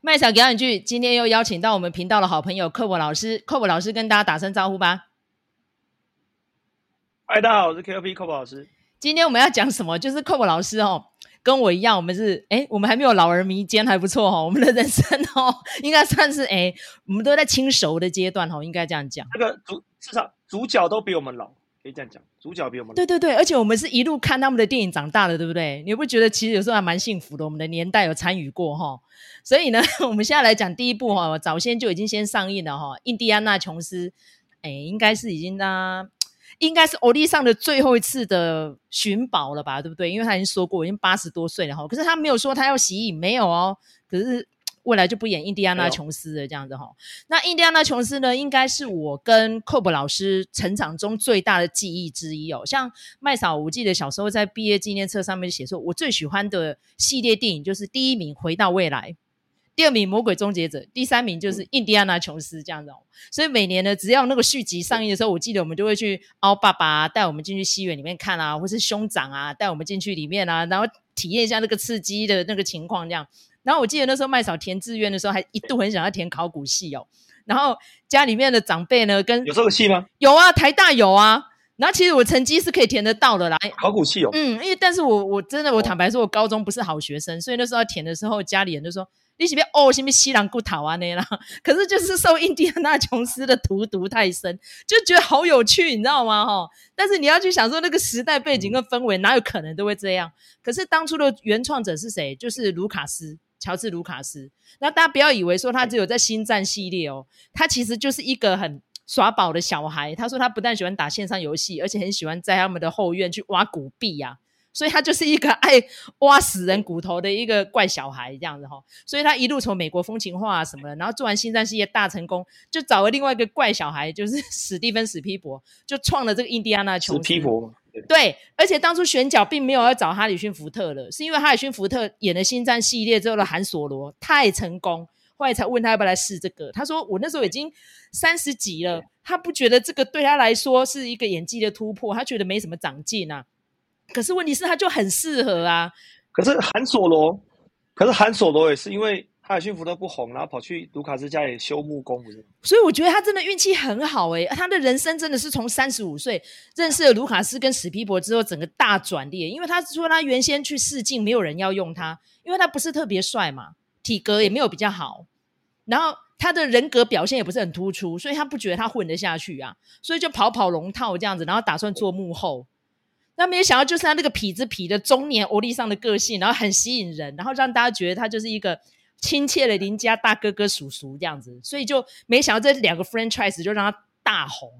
麦嫂表演剧，今天又邀请到我们频道的好朋友寇博老师，寇博老师跟大家打声招呼吧。嗨，大家好，我是 KOP 寇博老师。今天我们要讲什么？就是寇博老师哦，跟我一样，我们是哎，我们还没有老而弥坚，还不错哦。我们的人生哦，应该算是哎，我们都在轻熟的阶段哦，应该这样讲。那个主至少主角都比我们老。可以这样讲，主角比我们对对对，而且我们是一路看他们的电影长大的，对不对？你不觉得其实有时候还蛮幸福的？我们的年代有参与过哈，所以呢，我们现在来讲第一部哈，早先就已经先上映了哈，《印第安纳琼斯》哎，应该是已经呢，应该是欧弟上的最后一次的寻宝了吧，对不对？因为他已经说过，已经八十多岁了哈，可是他没有说他要息影，没有哦，可是。未来就不演印第安纳琼斯的，这样子哈。那印第安纳琼斯呢，应该是我跟寇博老师成长中最大的记忆之一哦。像麦嫂，我记得小时候在毕业纪念册上面写说，我最喜欢的系列电影就是第一名《回到未来》，第二名《魔鬼终结者》，第三名就是印第安纳琼斯这样子哦。所以每年呢，只要那个续集上映的时候，我记得我们就会去凹爸爸带我们进去戏院里面看啊，或是兄长啊带我们进去里面啊，然后体验一下那个刺激的那个情况这样。然后我记得那时候麦嫂填志愿的时候，还一度很想要填考古系哦。然后家里面的长辈呢，跟有这个系吗？有啊，台大有啊。然后其实我成绩是可以填得到的啦。考古系有、哦。嗯，因为但是我我真的我坦白说，我高中不是好学生，哦、所以那时候填的时候，家里人就说你是不是哦，是不是西兰古塔啊那啦？可是就是受印第安纳琼斯的荼毒太深，就觉得好有趣，你知道吗？哈。但是你要去想说那个时代背景跟氛围，哪有可能都会这样？可是当初的原创者是谁？就是卢卡斯。乔治·卢卡斯，那大家不要以为说他只有在《星战》系列哦，他其实就是一个很耍宝的小孩。他说他不但喜欢打线上游戏，而且很喜欢在他们的后院去挖古币呀、啊，所以他就是一个爱挖死人骨头的一个怪小孩这样子哈、哦。所以他一路从美国风情画啊什么的，然后做完《星战》系列大成功，就找了另外一个怪小孩，就是史蒂芬·史皮伯，就创了这个印第安纳琼斯。史皮博。对，而且当初选角并没有要找哈里逊福特了，是因为哈里逊福特演了《星战》系列之后的韩索罗太成功，后来才问他要不要来试这个。他说：“我那时候已经三十几了，他不觉得这个对他来说是一个演技的突破，他觉得没什么长进啊。可是问题是，他就很适合啊。可是韩索罗，可是韩索罗也是因为。”哈里逊福特不红，然后跑去卢卡斯家里修木工，不是？所以我觉得他真的运气很好诶，他的人生真的是从三十五岁认识了卢卡斯跟史皮博之后，整个大转捩。因为他说他原先去试镜，没有人要用他，因为他不是特别帅嘛，体格也没有比较好，然后他的人格表现也不是很突出，所以他不觉得他混得下去啊，所以就跑跑龙套这样子，然后打算做幕后。那没有想到，就是他那个痞子痞的中年欧丽桑的个性，然后很吸引人，然后让大家觉得他就是一个。亲切的邻家大哥哥叔叔这样子，所以就没想到这两个 franchise 就让他大红，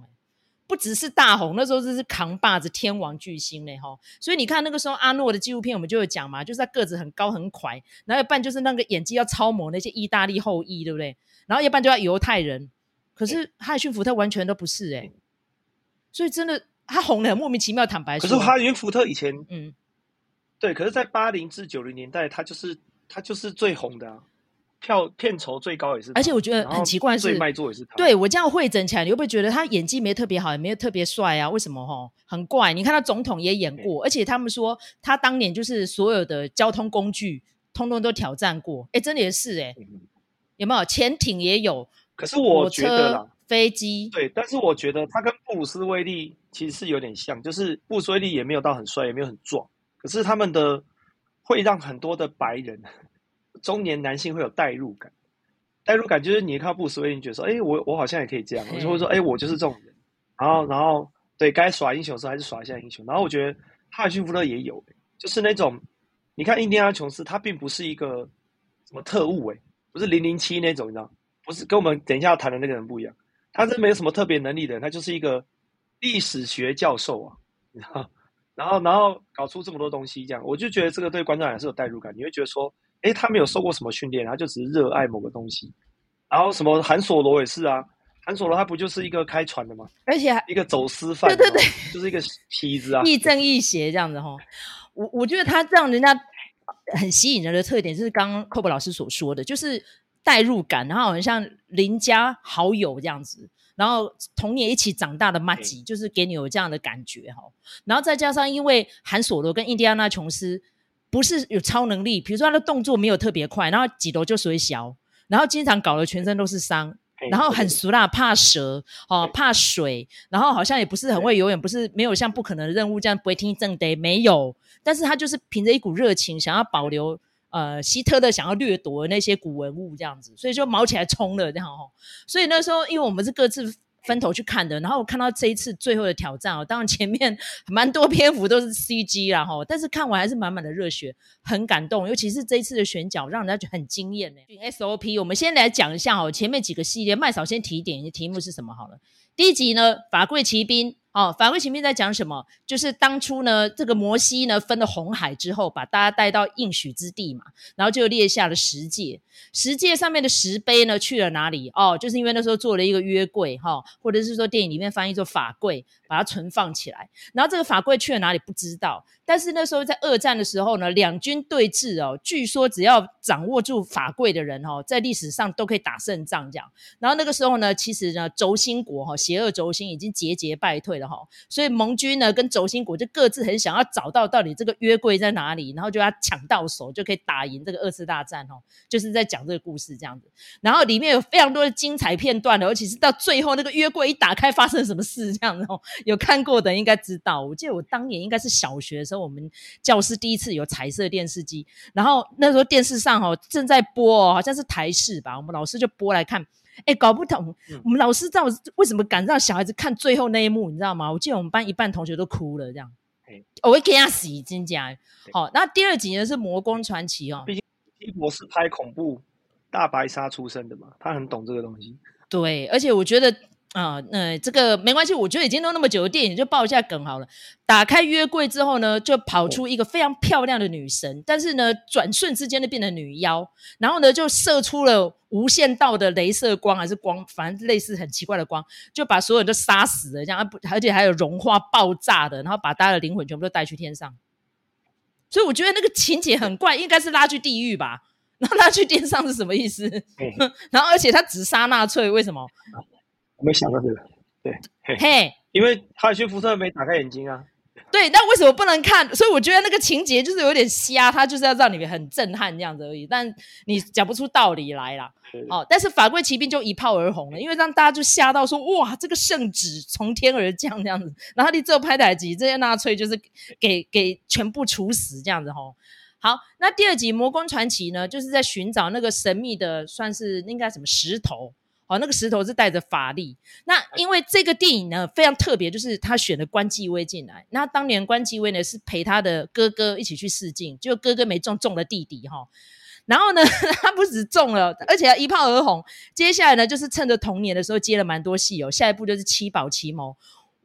不只是大红，那时候就是扛把子天王巨星嘞哈。所以你看那个时候阿诺的纪录片，我们就有讲嘛，就是他个子很高很快，然后一半就是那个演技要超模那些意大利后裔，对不对？然后一半就要犹太人，可是哈里逊福特完全都不是哎，所以真的他红的很莫名其妙，坦白说。可是哈里逊福特以前嗯，对，可是在八零至九零年代，他就是。他就是最红的啊，票片酬最高也是，而且我觉得很奇怪是，最卖座也是他。对，我这样汇整起来，你会不会觉得他演技没特别好，也没有特别帅啊？为什么？哈，很怪。你看他总统也演过，而且他们说他当年就是所有的交通工具通通都挑战过。哎，真的也是哎，有没有潜艇也有？可是我觉得啦，飞机对，但是我觉得他跟布鲁斯威利其实是有点像，就是布鲁斯威利也没有到很帅，也没有很壮，可是他们的。会让很多的白人 中年男性会有代入感，代入感就是你看到布鲁斯威利觉得说，哎，我我好像也可以这样，我就会说，哎，我就是这种人。然后，然后对该耍英雄的时候还是耍一下英雄。然后我觉得哈里逊福勒也有，就是那种你看印第安琼斯，他并不是一个什么特务，哎，不是零零七那种，你知道，不是跟我们等一下要谈的那个人不一样，他是没有什么特别能力的人，他就是一个历史学教授啊，你知道。然后，然后搞出这么多东西，这样我就觉得这个对观众还是有代入感。你会觉得说，诶，他没有受过什么训练，他就只是热爱某个东西。然后什么韩索罗也是啊，韩索罗他不就是一个开船的吗？而且还一个走私犯，对对对，就是一个痞子啊，亦正亦邪这样子哈。我我觉得他这样人家很吸引人的特点，就是刚刚寇博老师所说的，就是代入感，然后很像邻家好友这样子。然后童年一起长大的马吉，就是给你有这样的感觉哈。然后再加上，因为韩索罗跟印第安纳琼斯不是有超能力，比如说他的动作没有特别快，然后几楼就水小，然后经常搞得全身都是伤，然后很俗啦，怕蛇哦，怕水，然后好像也不是很会游泳，不是没有像不可能的任务这样不会听正得没有，但是他就是凭着一股热情，想要保留呃希特勒想要掠夺那些古文物这样子，所以就毛起来冲了这样哦，所以那时候因为我们是各自。分头去看的，然后我看到这一次最后的挑战哦，当然前面 蛮多篇幅都是 CG 啦哈，但是看完还是满满的热血，很感动，尤其是这一次的选角让人家觉得很惊艳呢。SOP，我们先来讲一下哦，前面几个系列，麦嫂先提点，题目是什么好了？第一集呢，法贵奇兵。哦，法柜奇兵在讲什么？就是当初呢，这个摩西呢分了红海之后，把大家带到应许之地嘛，然后就列下了十诫。十诫上面的石碑呢去了哪里？哦，就是因为那时候做了一个约柜哈、或者是说电影里面翻译做法柜，把它存放起来。然后这个法柜去了哪里不知道，但是那时候在二战的时候呢，两军对峙哦，据说只要掌握住法柜的人哦，在历史上都可以打胜仗这样。然后那个时候呢，其实呢，轴心国哈，邪恶轴心已经节节败退了。所以盟军呢跟轴心国就各自很想要找到到底这个约柜在哪里，然后就要抢到手，就可以打赢这个二次大战哦。就是在讲这个故事这样子，然后里面有非常多的精彩片段的，尤其是到最后那个约柜一打开发生什么事这样子哦。有看过的应该知道，我记得我当年应该是小学的时候，我们教室第一次有彩色电视机，然后那时候电视上哦正在播哦，好像是台视吧，我们老师就播来看。哎，搞不懂，嗯、我们老师知道为什么敢让小孩子看最后那一幕，你知道吗？我记得我们班一半同学都哭了，这样。我会给他洗，真假？好，那第二集呢是《魔宫传奇》哦。毕竟基博是拍恐怖大白鲨出身的嘛，他很懂这个东西。对，而且我觉得。啊，那、呃、这个没关系，我觉得已经都那么久的电影，就爆一下梗好了。打开约柜之后呢，就跑出一个非常漂亮的女神，但是呢，转瞬之间就变成女妖，然后呢，就射出了无限道的镭射光还是光，反正类似很奇怪的光，就把所有人都杀死了，这样，而且还有融化爆炸的，然后把大家的灵魂全部都带去天上。所以我觉得那个情节很怪，应该是拉去地狱吧？然后拉去天上是什么意思？然后而且他只杀纳粹，为什么？我没想到这个，对，嘿，嘿因为哈里逊福特没打开眼睛啊。对，那为什么不能看？所以我觉得那个情节就是有点瞎，他就是要让你们很震撼这样子而已。但你讲不出道理来啦。哦，但是法贵骑兵就一炮而红了，因为让大家就吓到说，哇，这个圣旨从天而降这样子。然后你这拍台集，这些纳粹就是给给全部处死这样子吼。好，那第二集《魔宫传奇》呢，就是在寻找那个神秘的，算是应该什么石头。哦，那个石头是带着法力。那因为这个电影呢非常特别，就是他选了关继威进来。那当年关继威呢是陪他的哥哥一起去试镜，就哥哥没中，中了弟弟哈。然后呢，他不止中了，而且一炮而红。接下来呢，就是趁着童年的时候接了蛮多戏哦。下一部就是《七宝奇谋》。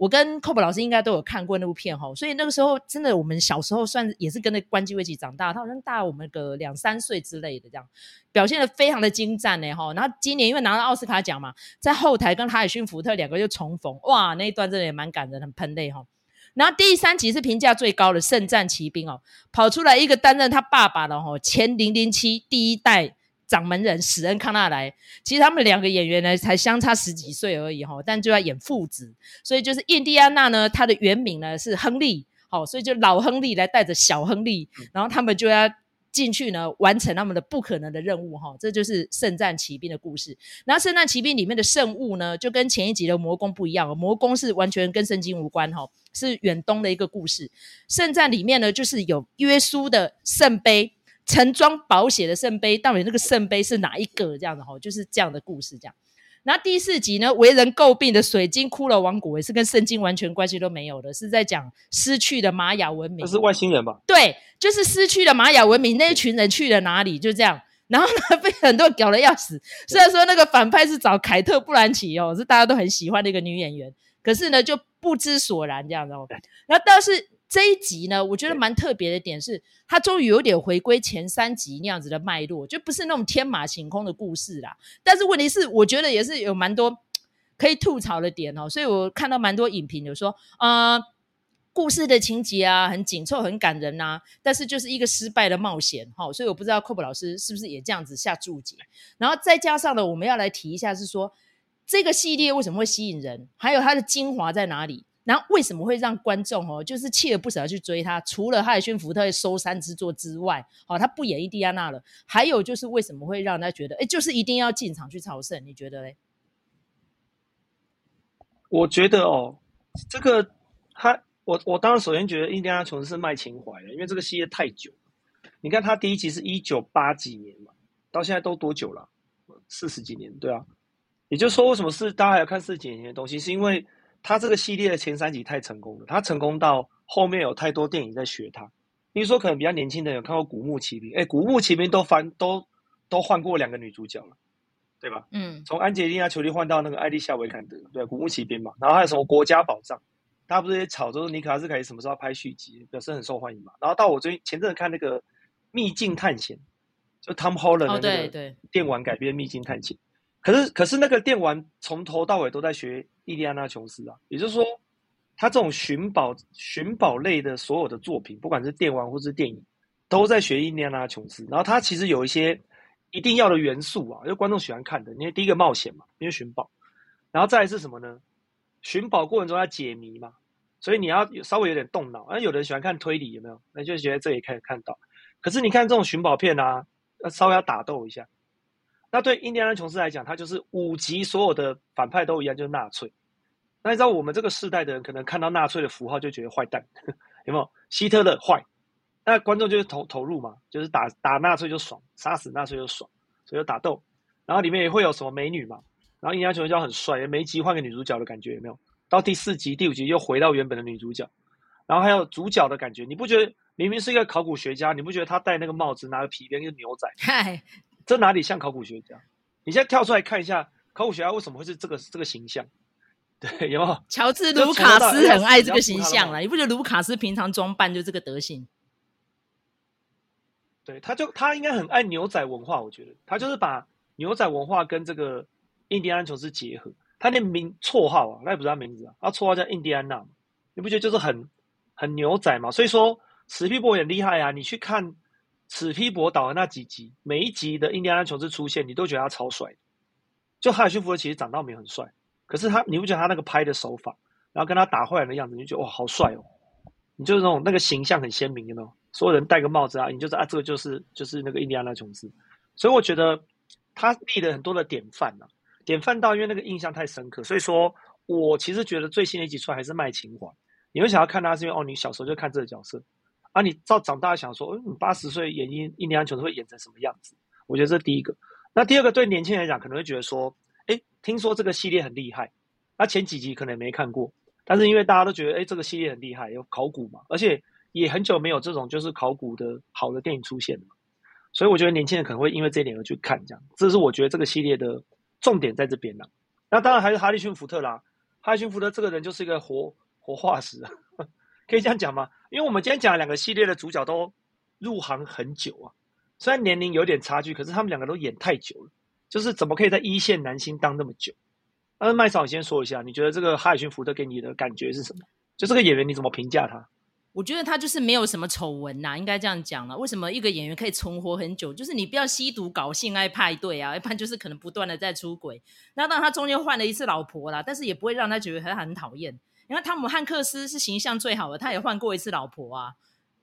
我跟 Cob 老师应该都有看过那部片哈，所以那个时候真的，我们小时候算也是跟着关继威一起长大，他好像大我们个两三岁之类的，这样表现的非常的精湛呢哈。然后今年因为拿了奥斯卡奖嘛，在后台跟哈里逊福特两个又重逢，哇，那一段真的也蛮感人，很喷泪哈。然后第三集是评价最高的《圣战奇兵》哦，跑出来一个担任他爸爸的哈前零零七第一代。掌门人史恩康纳莱，其实他们两个演员呢才相差十几岁而已哈，但就要演父子，所以就是印第安纳呢，他的原名呢是亨利，好，所以就老亨利来带着小亨利，然后他们就要进去呢完成他们的不可能的任务哈，这就是圣战奇兵的故事。然后圣战奇兵里面的圣物呢，就跟前一集的魔宫不一样，魔宫是完全跟圣经无关哈，是远东的一个故事。圣战里面呢，就是有耶稣的圣杯。盛装宝血的圣杯，到底那个圣杯是哪一个？这样的哈，就是这样的故事。这样，然后第四集呢，为人诟病的水晶骷髅王国也是跟圣经完全关系都没有的，是在讲失去的玛雅文明。那是外星人吧？对，就是失去的玛雅文明，那一群人去了哪里？就这样。然后呢，被很多人搞得要死。虽然说那个反派是找凯特·布兰奇哦，是大家都很喜欢的一个女演员，可是呢，就不知所然这样子。然后倒是。这一集呢，我觉得蛮特别的点是，它终于有点回归前三集那样子的脉络，就不是那种天马行空的故事啦。但是问题是，我觉得也是有蛮多可以吐槽的点哦。所以我看到蛮多影评有说，啊、呃，故事的情节啊很紧凑、很感人呐、啊，但是就是一个失败的冒险哈、哦。所以我不知道 Cob 老师是不是也这样子下注解。然后再加上呢，我们要来提一下是说，这个系列为什么会吸引人，还有它的精华在哪里？然后为什么会让观众哦，就是锲而不舍的去追他？除了哈里逊福特收山之作之外，哦，他不演印第安纳了，还有就是为什么会让他觉得，哎，就是一定要进场去朝圣？你觉得嘞？我觉得哦，这个他，我我当然首先觉得印第安琼斯是卖情怀的，因为这个系列太久。你看他第一集是一九八几年嘛，到现在都多久了？四十几年，对啊。也就是说，为什么是大家还要看四十几年的东西？是因为他这个系列的前三集太成功了，他成功到后面有太多电影在学他。比如说，可能比较年轻的人有看过《古墓奇兵》，哎，《古墓奇兵》都翻都都换过两个女主角了，对吧？嗯，从安吉丽娜·裘莉换到那个艾丽夏·维坎德，对，《古墓奇兵》嘛。然后还有什么《国家宝藏》，大家不是也吵着说尼可拉斯凯奇什么时候拍续集，表示很受欢迎嘛。然后到我最近前阵子看那个《秘境探险》，就 Tom Holland 的那个电玩改编《秘境探险》。可是，可是那个电玩从头到尾都在学印第安纳琼斯啊，也就是说，他这种寻宝、寻宝类的所有的作品，不管是电玩或是电影，都在学印第安纳琼斯。然后他其实有一些一定要的元素啊，就观众喜欢看的。因为第一个冒险嘛，因为寻宝，然后再是什么呢？寻宝过程中要解谜嘛，所以你要稍微有点动脑。啊，有的人喜欢看推理，有没有？那就觉得这里可以看到。可是你看这种寻宝片啊，要稍微要打斗一下。那对印第安琼斯来讲，他就是五集所有的反派都一样，就是纳粹。那你知道我们这个世代的人，可能看到纳粹的符号就觉得坏蛋，有没有？希特勒坏，那观众就是投投入嘛，就是打打纳粹就爽，杀死纳粹就爽，所以就打斗。然后里面也会有什么美女嘛，然后印第安琼斯就很帅，每集换个女主角的感觉，有没有？到第四集、第五集又回到原本的女主角，然后还有主角的感觉，你不觉得明明是一个考古学家，你不觉得他戴那个帽子，拿个皮鞭，一个牛仔？嗨。这哪里像考古学家？你现在跳出来看一下，考古学家为什么会是这个这个形象？对，有没有？乔治·卢卡斯很爱这个形象了，你不觉得卢卡斯平常装扮就这个德行？对，他就他应该很爱牛仔文化，我觉得他就是把牛仔文化跟这个印第安琼斯结合。他那名绰号啊，那也不是他名字啊，他绰号叫印第安纳，你不觉得就是很很牛仔嘛？所以说史匹柏也很厉害啊，你去看。史匹柏导的那几集，每一集的印第安纳琼斯出现，你都觉得他超帅。就哈里逊福特其实长到没有很帅，可是他，你不觉得他那个拍的手法，然后跟他打坏人的样子，你就觉得哇，好帅哦！你就是那种那个形象很鲜明，有没有？所有人戴个帽子啊，你就是啊，这个就是就是那个印第安纳琼斯。所以我觉得他立了很多的典范啊，典范到因为那个印象太深刻，所以说我其实觉得最新的一集出来还是卖情怀。你会想要看他，是因为哦，你小时候就看这个角色。啊，你照长大想说，嗯，你八十岁演印印第安琼斯会演成什么样子？我觉得这是第一个。那第二个，对年轻人来讲，可能会觉得说，哎，听说这个系列很厉害，那前几集可能没看过，但是因为大家都觉得，哎，这个系列很厉害，有考古嘛，而且也很久没有这种就是考古的好的电影出现了，所以我觉得年轻人可能会因为这一点而去看，这样，这是我觉得这个系列的重点在这边了。那当然还是哈里逊福特啦，哈里逊福特这个人就是一个活活化石。可以这样讲吗？因为我们今天讲两个系列的主角都入行很久啊，虽然年龄有点差距，可是他们两个都演太久了。就是怎么可以在一线男星当那么久？那麦嫂，你先说一下，你觉得这个哈里逊福特给你的感觉是什么？就这个演员你怎么评价他？我觉得他就是没有什么丑闻呐，应该这样讲了。为什么一个演员可以存活很久？就是你不要吸毒、搞性爱派对啊，一般就是可能不断的在出轨。那当然他中间换了一次老婆啦，但是也不会让他觉得他很讨厌。因为汤姆汉克斯是形象最好的，他也换过一次老婆啊，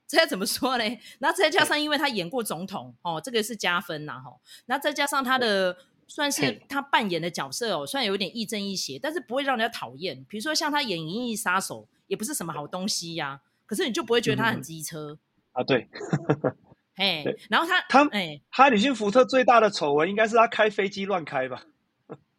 这要怎么说嘞？然后再加上，因为他演过总统哦，这个是加分呐吼。然后再加上他的算是他扮演的角色哦，虽然有点亦正亦邪，但是不会让人家讨厌。比如说像他演《银翼杀手》，也不是什么好东西呀、啊，可是你就不会觉得他很机车、嗯、啊？对，嘿，然后他他哎，哈里逊福特最大的丑闻应该是他开飞机乱开吧？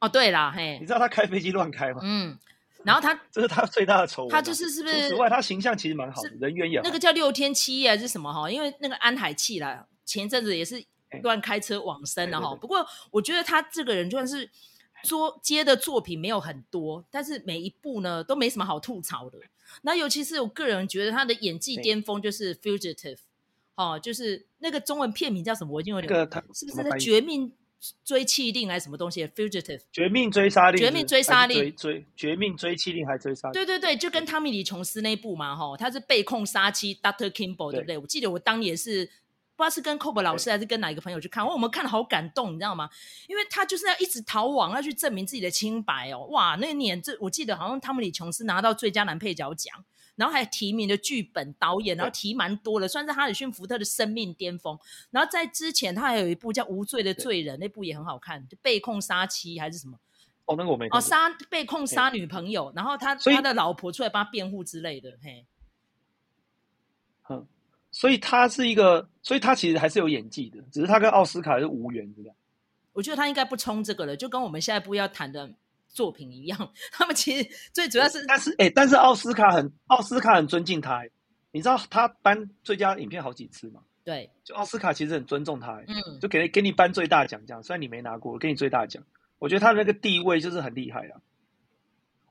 哦，对啦，嘿，你知道他开飞机乱开吗？嗯。然后他 这是他最大的丑闻。他就是是不是？此外，他形象其实蛮好的，人缘也好。那个叫六天七夜还是什么哈？因为那个安海气啦，前阵子也是乱开车往生了哈。不过我觉得他这个人就算是作接的作品没有很多，但是每一部呢都没什么好吐槽的。那尤其是我个人觉得他的演技巅峰就是《Fugitive》哦，就是那个中文片名叫什么？我已经有点那个他是不是在绝命？追气令还是什么东西？Fugitive，绝命追杀令，绝命追杀令，追追绝命追气令还追杀令？对对对，就跟汤米李琼斯那部嘛，哈，他是被控杀妻，Dr. Kimball，对不对？我记得我当年是不知道是跟 Cob 老师还是跟哪一个朋友去看，我们看了好感动，你知道吗？因为他就是要一直逃亡，要去证明自己的清白哦。哇，那年这我记得好像汤姆李琼斯拿到最佳男配角奖，然后还提名了剧本、导演，然后提蛮多的，算是哈里逊福特的生命巅峰。然后在之前他还有一部叫《无罪的罪人》，那部也很好看，就被控杀妻还是什么？哦，那个我没看。哦，杀被控杀女朋友，然后他他的老婆出来帮他辩护之类的，嘿。嗯。所以他是一个，所以他其实还是有演技的，只是他跟奥斯卡是无缘这样。我觉得他应该不冲这个了，就跟我们下一部要谈的作品一样。他们其实最主要是，但是哎、欸，但是奥斯卡很奥斯卡很尊敬他，你知道他颁最佳影片好几次吗？对，就奥斯卡其实很尊重他，嗯，就给给你颁最大奖这样。虽然你没拿过，给你最大奖，我觉得他的那个地位就是很厉害啊。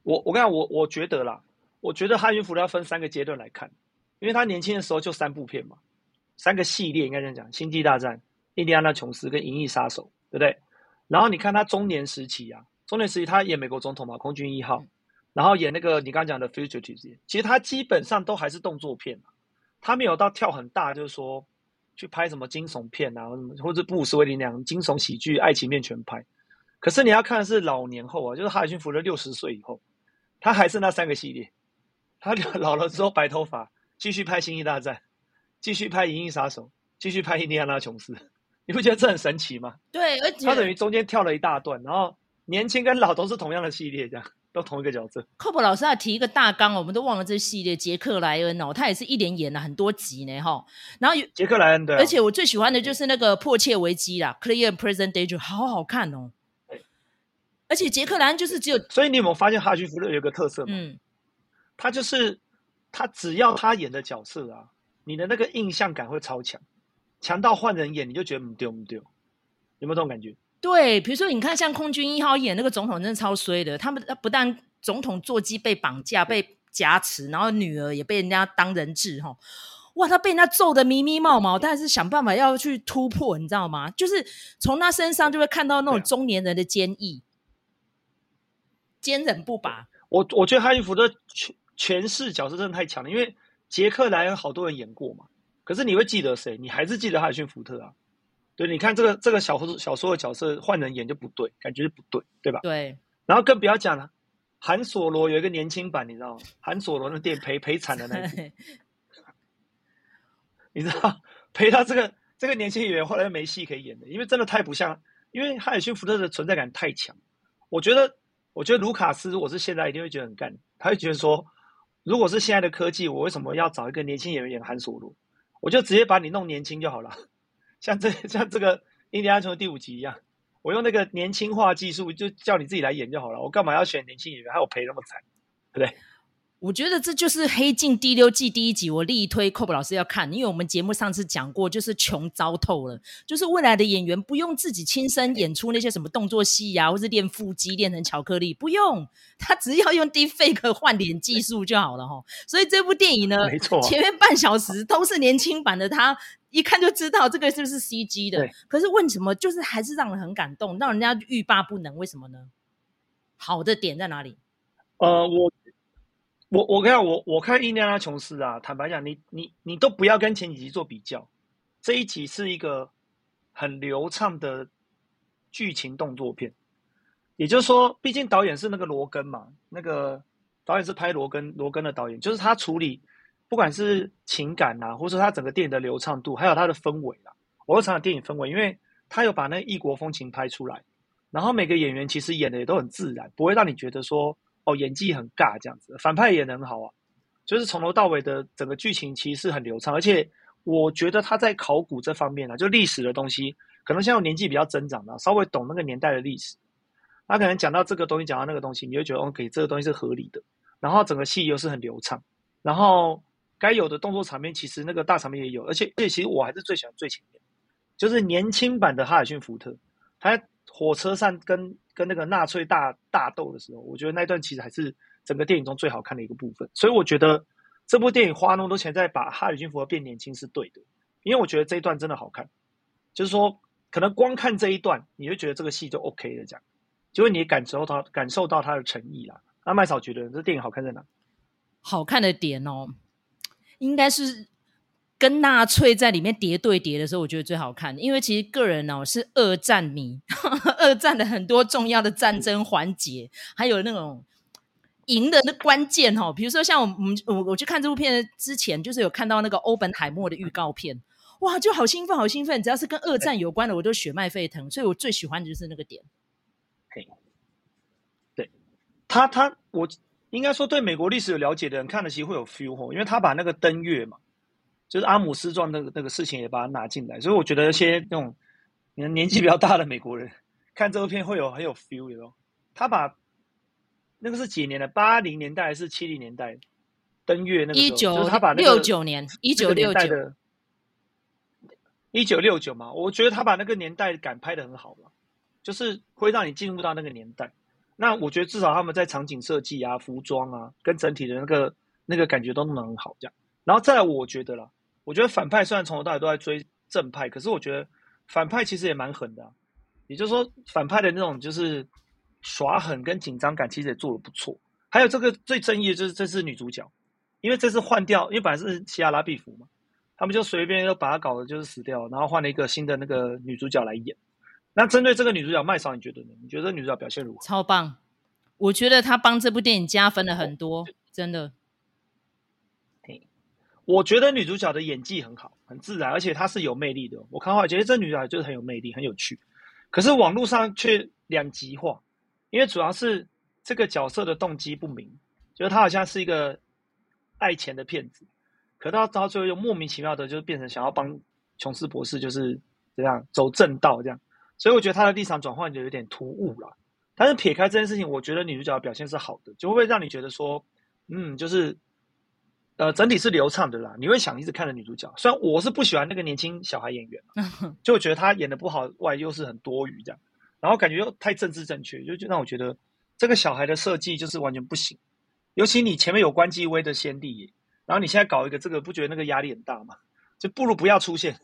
我我跟你讲，我我觉得啦，我觉得哈里逊福特要分三个阶段来看。因为他年轻的时候就三部片嘛，三个系列应该这样讲：《星际大战》、《印第安纳琼斯》跟《银翼杀手》，对不对？然后你看他中年时期啊，中年时期他演美国总统嘛，《空军一号》，然后演那个你刚刚讲的《Fugitive》，其实他基本上都还是动作片，他没有到跳很大，就是说去拍什么惊悚片啊，或者布鲁斯威利那样惊悚喜剧、爱情片全拍。可是你要看的是老年后啊，就是哈里逊福特六十岁以后，他还是那三个系列，他老了之后白头发。继续拍《星际大战》，继续拍《银翼杀手》，继续拍《印第安纳琼斯》，你不觉得这很神奇吗？对，而且他等于中间跳了一大段，然后年轻跟老都是同样的系列，这样 都同一个角色。寇博老师要提一个大纲，我们都忘了这系列。杰克莱恩哦，他也是一连演了很多集呢，哈。然后有杰克莱恩对、啊，而且我最喜欢的就是那个《迫切危机》啦，《Clear and Present Danger》，好好看哦。而且杰克莱恩就是只有，所以你有没有发现哈里逊福勒有一个特色吗？嗯，他就是。他只要他演的角色啊，你的那个印象感会超强，强到换人演你就觉得不丢不丢，有没有这种感觉？对，比如说你看像空军一号演那个总统，真的超衰的。他们不但总统座机被绑架、被挟持，然后女儿也被人家当人质哈。哇，他被人家揍的迷迷冒冒，但是想办法要去突破，你知道吗？就是从他身上就会看到那种中年人的坚毅、坚忍不拔。我我觉得哈里逊福特。诠释角色真的太强了，因为杰克莱恩好多人演过嘛，可是你会记得谁？你还是记得哈里逊福特啊？对，你看这个这个小说小说的角色换人演就不对，感觉就不对，对吧？对。然后更不要讲了，韩索罗有一个年轻版，你知道吗？韩索罗那电影赔赔惨的那一部，你知道赔到这个这个年轻演员后来没戏可以演的，因为真的太不像，因为哈里逊福特的存在感太强。我觉得，我觉得卢卡斯，我是现在一定会觉得很干，他会觉得说。如果是现在的科技，我为什么要找一个年轻演员演韩索罗？我就直接把你弄年轻就好了，像这 像这个《印第安琼》第五集一样，我用那个年轻化技术，就叫你自己来演就好了。我干嘛要选年轻演员，害我赔那么惨，对不对？我觉得这就是《黑镜》第六季第一集，我力推 Cob 老师要看，因为我们节目上次讲过，就是穷糟透了，就是未来的演员不用自己亲身演出那些什么动作戏呀、啊，或是练腹肌练成巧克力，不用，他只要用 Deepfake 换脸技术就好了哈。所以这部电影呢，没错、啊，前面半小时都是年轻版的他，一看就知道这个是不是 CG 的。可是为什么就是还是让人很感动，让人家欲罢不能？为什么呢？好的点在哪里？呃，我。我我跟你讲，我我看印第安纳琼斯啊，坦白讲，你你你都不要跟前几集做比较，这一集是一个很流畅的剧情动作片。也就是说，毕竟导演是那个罗根嘛，那个导演是拍罗根罗根的导演，就是他处理不管是情感呐、啊，或者他整个电影的流畅度，还有他的氛围啊，我会常讲电影氛围，因为他有把那异国风情拍出来，然后每个演员其实演的也都很自然，不会让你觉得说。哦，演技很尬，这样子，反派演得很好啊，就是从头到尾的整个剧情其实是很流畅，而且我觉得他在考古这方面呢、啊，就历史的东西，可能像我年纪比较增长的，稍微懂那个年代的历史，他可能讲到这个东西，讲到那个东西，你会觉得 OK，这个东西是合理的，然后整个戏又是很流畅，然后该有的动作场面其实那个大场面也有，而且而且其实我还是最喜欢最前面，就是年轻版的哈里逊福特，他火车上跟。跟那个纳粹大大斗的时候，我觉得那段其实还是整个电影中最好看的一个部分。所以我觉得这部电影花那么多钱在把哈里逊福特变年轻是对的，因为我觉得这一段真的好看。就是说，可能光看这一段，你就觉得这个戏就 OK 了，这样，就会你感受到感受到他的诚意啦。那麦嫂觉得这电影好看在哪？好看的点哦，应该是。跟纳粹在里面叠对叠的时候，我觉得最好看，因为其实个人哦是二战迷，二战的很多重要的战争环节，还有那种赢的那关键哦，比如说像我们我我去看这部片之前，就是有看到那个欧本海默的预告片，哇，就好兴奋，好兴奋，只要是跟二战有关的，我都血脉沸腾，所以我最喜欢的就是那个点。嘿，对。他他我应该说对美国历史有了解的人看了其实会有 feel 因为他把那个登月嘛。就是阿姆斯壮那个那个事情也把它拿进来，所以我觉得一些那种年年纪比较大的美国人看这部片会有很有 feel 哟。他把那个是几年的？八零年代还是七零年代登月那个时候？一九他把六九年，一九六九，一九六九嘛。我觉得他把那个年代感拍的很好了，就是会让你进入到那个年代。那我觉得至少他们在场景设计啊、服装啊，跟整体的那个那个感觉都弄得很好，这样。然后再来，我觉得啦。我觉得反派虽然从头到尾都在追正派，可是我觉得反派其实也蛮狠的。也就是说，反派的那种就是耍狠跟紧张感，其实也做的不错。还有这个最争议的就是这次女主角，因为这次换掉，因为本来是西亚拉碧芙嘛，他们就随便就把她搞的就是死掉，然后换了一个新的那个女主角来演。那针对这个女主角麦嫂，你觉得呢？你觉得女主角表现如何？超棒！我觉得她帮这部电影加分了很多，真的。我觉得女主角的演技很好，很自然，而且她是有魅力的。我看话觉得这女主角就是很有魅力，很有趣。可是网络上却两极化，因为主要是这个角色的动机不明，就是她好像是一个爱钱的骗子，可到到最后又莫名其妙的，就变成想要帮琼斯博士，就是这样走正道这样。所以我觉得她的立场转换就有点突兀了。但是撇开这件事情，我觉得女主角的表现是好的，就会让你觉得说，嗯，就是。呃，整体是流畅的啦。你会想一直看着女主角，虽然我是不喜欢那个年轻小孩演员，就觉得他演的不好，外又是很多余这样，然后感觉又太政治正确，就就让我觉得这个小孩的设计就是完全不行。尤其你前面有关继威的先例，然后你现在搞一个这个，不觉得那个压力很大吗？就不如不要出现。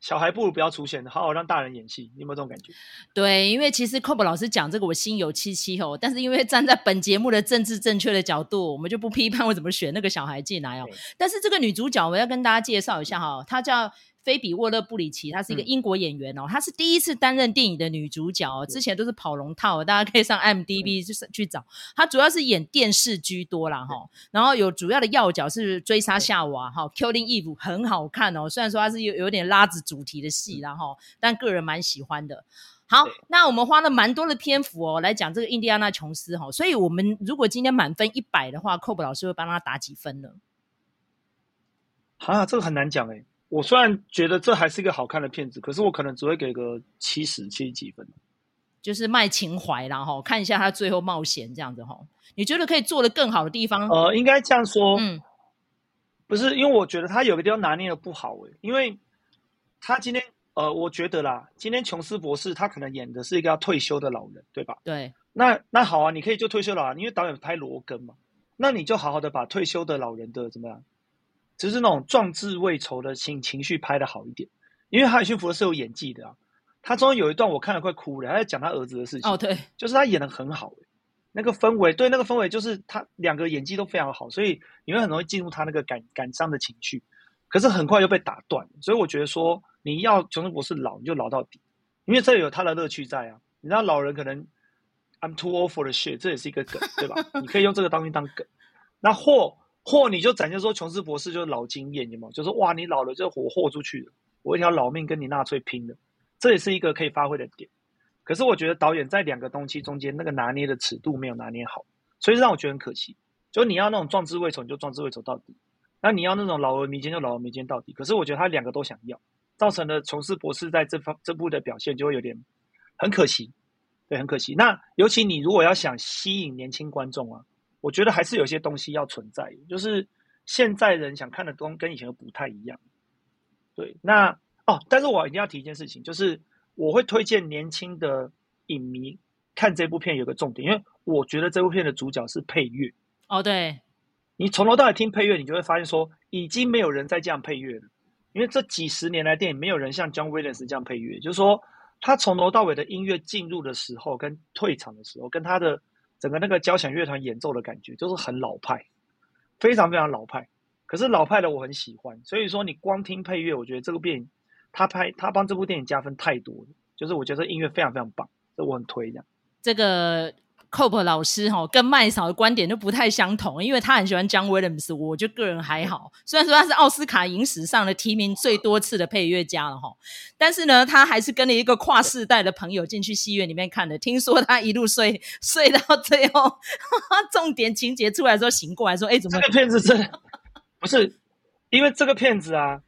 小孩不如不要出现，好好让大人演戏。你有没有这种感觉？对，因为其实 Cob 老师讲这个，我心有戚戚哦。但是因为站在本节目的政治正确的角度，我们就不批判我怎么选那个小孩进来哦。但是这个女主角，我要跟大家介绍一下哈，她叫。菲比沃勒布里奇，她是一个英国演员哦，她、嗯、是第一次担任电影的女主角哦，之前都是跑龙套，大家可以上 IMDB 去去找。她主要是演电视居多啦哈，然后有主要的要角是追杀夏娃哈，Killing Eve 很好看哦，虽然说它是有有点拉子主题的戏啦哈，但个人蛮喜欢的。好，那我们花了蛮多的篇幅哦来讲这个印第安纳琼斯哈，所以我们如果今天满分一百的话，Cob 老师会帮他打几分呢？啊，这个很难讲哎。我虽然觉得这还是一个好看的片子，可是我可能只会给个七十七几分，就是卖情怀啦哈，看一下他最后冒险这样子哈。你觉得可以做的更好的地方？呃，应该这样说，嗯，不是，因为我觉得他有个地方拿捏的不好诶，因为他今天呃，我觉得啦，今天琼斯博士他可能演的是一个要退休的老人，对吧？对。那那好啊，你可以就退休了，因为导演拍罗根嘛，那你就好好的把退休的老人的怎么样？就是那种壮志未酬的情情绪拍的好一点，因为哈里逊福特是有演技的啊。他中间有一段我看了快哭了，他在讲他儿子的事情。哦，对，就是他演的很好，那个氛围，对，那个氛围就是他两个演技都非常好，所以你会很容易进入他那个感感伤的情绪。可是很快又被打断，所以我觉得说你要琼斯博士老，你就老到底，因为这有他的乐趣在啊。你知道老人可能 I'm too old for the shit，这也是一个梗，对吧？你可以用这个东西当梗。那或或你就展现说琼斯博士就是老经验，有没有？就是哇，你老了就活豁出去了，我一条老命跟你纳粹拼了，这也是一个可以发挥的点。可是我觉得导演在两个东西中间那个拿捏的尺度没有拿捏好，所以让我觉得很可惜。就你要那种壮志未酬，你就壮志未酬到底；那你要那种老而弥坚，就老而弥坚到底。可是我觉得他两个都想要，造成了琼斯博士在这方这部的表现就会有点很可惜，对，很可惜。那尤其你如果要想吸引年轻观众啊。我觉得还是有些东西要存在，就是现在人想看的东西跟以前都不太一样。对，那哦，但是我一定要提一件事情，就是我会推荐年轻的影迷看这部片，有个重点，因为我觉得这部片的主角是配乐。哦，对，你从头到尾听配乐，你就会发现说，已经没有人再这样配乐了，因为这几十年来电影没有人像 John Williams 这样配乐，就是说他从头到尾的音乐进入的时候跟退场的时候，跟他的。整个那个交响乐团演奏的感觉就是很老派，非常非常老派。可是老派的我很喜欢，所以说你光听配乐，我觉得这个电影他拍他帮这部电影加分太多了，就是我觉得音乐非常非常棒，这我很推这样。这个。Cope 老师哈跟麦嫂的观点就不太相同，因为他很喜欢 John Williams，我就个人还好。虽然说他是奥斯卡影史上的提名最多次的配乐家了哈，但是呢，他还是跟了一个跨世代的朋友进去戏院里面看的。听说他一路睡 睡到最后，哈哈，重点情节出来的时候醒过来说：“哎，怎么这个片子真的 不是？因为这个片子啊，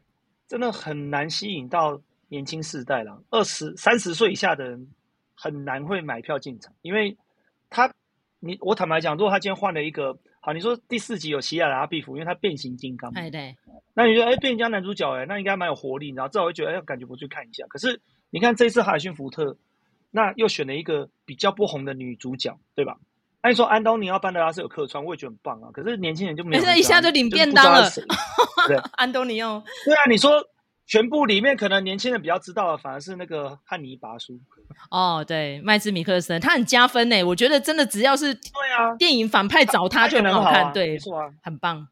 真的很难吸引到年轻世代了，二十三十岁以下的人很难会买票进场，因为。”他，你我坦白讲，如果他今天换了一个，好，你说第四集有希亚的阿比夫，因为他变形金刚，对对，那你觉得哎，变形金刚男主角哎，那应该蛮有活力，然后至少会觉得哎，感觉不去看一下。可是你看这一次海逊福特，那又选了一个比较不红的女主角，对吧？那你说安东尼奥班德拉斯有客串，我也觉得很棒啊。可是年轻人就没有，一下就领便当了，对，安东尼奥，对啊，你说。全部里面可能年轻人比较知道的，反而是那个汉尼拔叔。哦，对，麦兹米克森，他很加分呢。我觉得真的只要是对啊，电影反派找他就很好看，对，没错啊，很棒。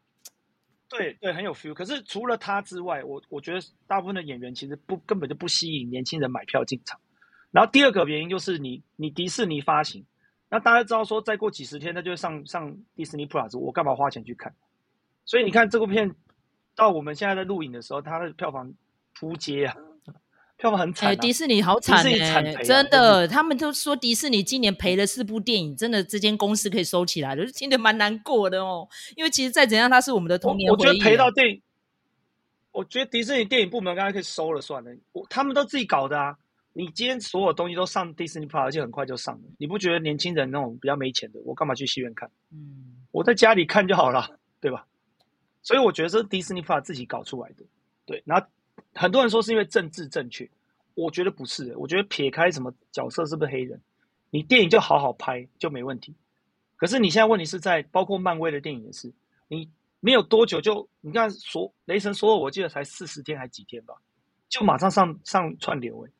对对，很有 feel。可是除了他之外，我我觉得大部分的演员其实不根本就不吸引年轻人买票进场。然后第二个原因就是你你迪士尼发行，那大家知道说再过几十天他就会上上迪士尼 Plus，我干嘛花钱去看？所以你看这部片到我们现在在录影的时候，它的票房。扑街啊，票房很惨、啊欸。迪士尼好惨哎、欸，真的，他们都说迪士尼今年赔了四部电影，真的这间公司可以收起来了，就听得蛮难过的哦。因为其实再怎样，它是我们的童年。我觉得赔到电影，我觉得迪士尼电影部门刚才可以收了算了，我他们都自己搞的啊。你今天所有东西都上迪士尼 Plus，而且很快就上了，你不觉得年轻人那种比较没钱的，我干嘛去戏院看？嗯，我在家里看就好了，对吧？所以我觉得是迪士尼 Plus 自己搞出来的，对，然后。很多人说是因为政治正确，我觉得不是。我觉得撇开什么角色是不是黑人，你电影就好好拍就没问题。可是你现在问题是在包括漫威的电影也是，你没有多久就你看所雷神说，我记得才四十天还几天吧，就马上上上串流诶。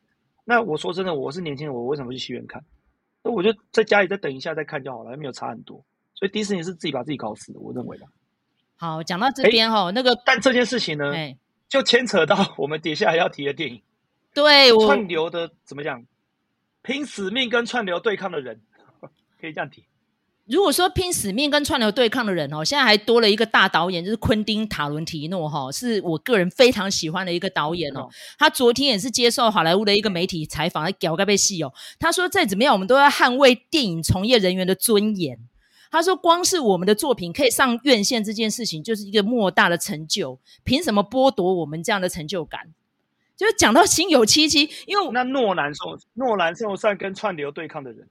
那我说真的，我是年轻人，我为什么去戏院看？那我就在家里再等一下再看就好了，没有差很多。所以迪士尼是自己把自己搞死的，我认为的。好，讲到这边哈，那个但这件事情呢？就牵扯到我们底下还要提的电影，对，串流的怎么讲？拼死命跟串流对抗的人，可以这样提。如果说拼死命跟串流对抗的人哦，现在还多了一个大导演，就是昆汀·塔伦提诺哈，是我个人非常喜欢的一个导演哦。他昨天也是接受好莱坞的一个媒体采访，他屌该被戏哦。他说再怎么样，我们都要捍卫电影从业人员的尊严。他说：“光是我们的作品可以上院线这件事情，就是一个莫大的成就。凭什么剥夺我们这样的成就感？就是讲到心有戚戚，因为那诺兰说，诺兰是算跟串流对抗的人，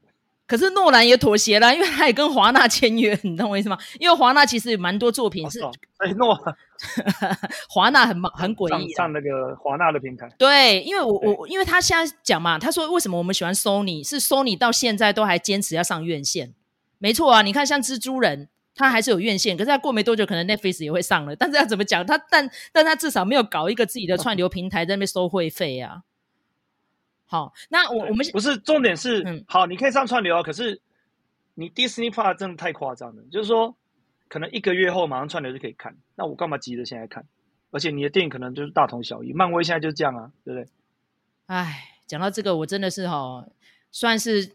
可是诺兰也妥协了，因为他也跟华纳签约，你懂我意思吗？因为华纳其实有蛮多作品是，哎，诺 华纳很很诡异，上那个华纳的平台。对，因为我我因为他现在讲嘛，他说为什么我们喜欢 Sony，是 Sony 到现在都还坚持要上院线。”没错啊，你看像蜘蛛人，他还是有院线，可是他过没多久，可能 Netflix 也会上了。但是要怎么讲，他但但他至少没有搞一个自己的串流平台在那边收会费啊。好，那我我们不是重点是，嗯、好，你可以上串流啊，可是你 Disney Plus 真的太夸张了，就是说可能一个月后马上串流就可以看，那我干嘛急着现在看？而且你的电影可能就是大同小异，漫威现在就是这样啊，对不对？哎，讲到这个，我真的是哈，算是。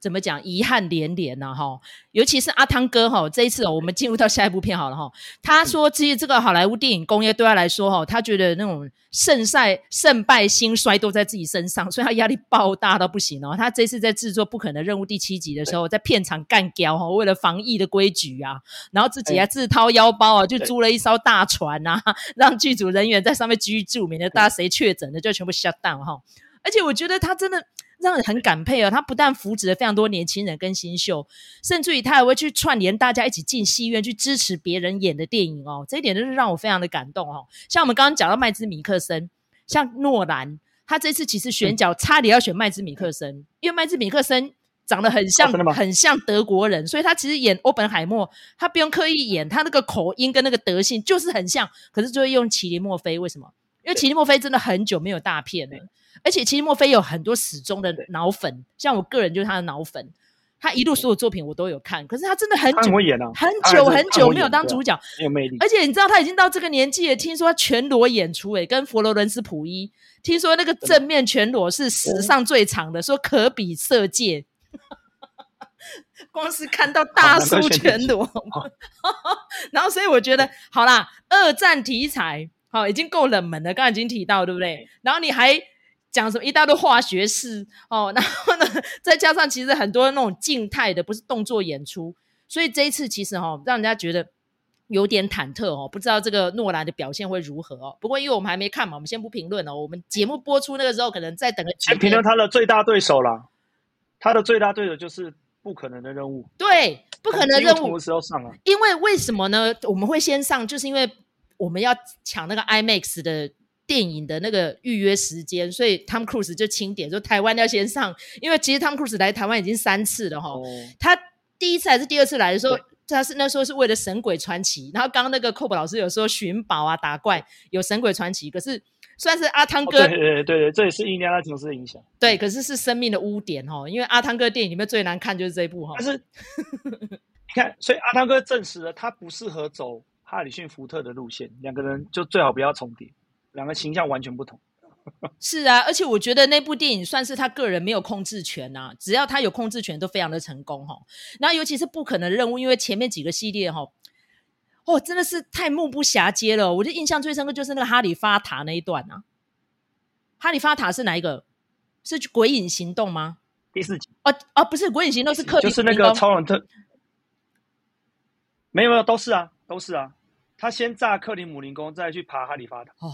怎么讲？遗憾连连呐，哈！尤其是阿汤哥哈，这一次哦，我们进入到下一部片好了哈。他说，其实这个好莱坞电影工业对他来说哈，他觉得那种胜赛胜败兴衰都在自己身上，所以他压力爆大到不行哦。他这次在制作《不可能任务》第七集的时候，在片场干掉哈，为了防疫的规矩啊，然后自己还自掏腰包啊，就租了一艘大船啊，让剧组人员在上面居住，免得大家谁确诊了就全部 shut down 哈。而且我觉得他真的。让人很感佩哦，他不但扶植了非常多年轻人跟新秀，甚至于他还会去串联大家一起进戏院去支持别人演的电影哦，这一点就是让我非常的感动哦。像我们刚刚讲到麦兹米克森，像诺兰，他这次其实选角差点要选麦兹米克森，因为麦兹米克森长得很像，很像德国人，所以他其实演欧本海默，他不用刻意演，他那个口音跟那个德性就是很像，可是就会用麒麟墨菲，为什么？因为奇林墨菲真的很久没有大片了。而且其实墨菲有很多死忠的脑粉，像我个人就是他的脑粉，他一路所有作品我都有看，可是他真的很久，很演啊，很久很久没有当主角，没有魅力。而且你知道他已经到这个年纪了，听说他全裸演出，诶，跟佛罗伦斯普伊，听说那个正面全裸是史上最长的，说可比色戒。光是看到大叔全裸，然后所以我觉得好啦，二战题材好已经够冷门了，刚刚已经提到对不对？然后你还讲什么一大堆化学式哦，然后呢，再加上其实很多那种静态的，不是动作演出，所以这一次其实哈、哦，让人家觉得有点忐忑哦，不知道这个诺兰的表现会如何哦。不过因为我们还没看嘛，我们先不评论哦。我们节目播出那个时候，可能再等个几评论他的最大对手啦，他的最大对手就是。不可能的任务，对，不可能任务。什么时候上啊？因为为什么呢？我们会先上，就是因为我们要抢那个 IMAX 的电影的那个预约时间，所以 Tom Cruise 就清点说台湾要先上。因为其实 Tom Cruise 来台湾已经三次了哈，哦、他第一次还是第二次来的时候，他是那时候是为了《神鬼传奇》，然后刚刚那个 Cob 老师有说寻宝啊、打怪有《神鬼传奇》，可是。算是阿汤哥，对对对，这也是印第安琼斯的影响。对，可是是生命的污点哈，因为阿汤哥电影里面最难看就是这一部哈。但是你看，所以阿汤哥证实了他不适合走哈里逊福特的路线，两个人就最好不要重叠，两个形象完全不同。是啊，而且我觉得那部电影算是他个人没有控制权呐，只要他有控制权，都非常的成功哈。然后尤其是不可能的任务，因为前面几个系列哈。哦，真的是太目不暇接了！我就印象最深刻就是那个哈利法塔那一段啊。哈利法塔是哪一个？是《鬼影行动》吗？第四集。哦哦，不是《鬼影行动》，是克林。就是那个超人特。没有没有，都是啊，都是啊。他先炸克里姆林宫，再去爬哈利法塔。哦，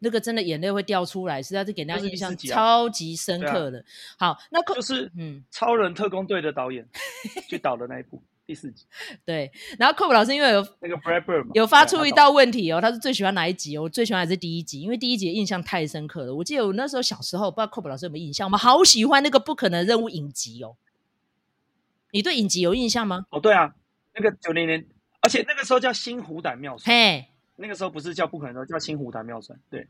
那个真的眼泪会掉出来，实在是给人家印象超级深刻的。啊、好，那就是嗯，超人特工队的导演 去导的那一部。第四集，对，然后 Cob 老师因为有那个 Brad Bird 有发出一道问题哦，他是最喜欢哪一集哦？我最喜欢还是第一集，因为第一集印象太深刻了。我记得我那时候小时候，不知道 Cob 老师有没有印象，我们好喜欢那个不可能任务影集哦。你对影集有印象吗？哦，对啊，那个九零年，而且那个时候叫新虎胆妙算，嘿，那个时候不是叫不可能，叫新虎胆妙算，对。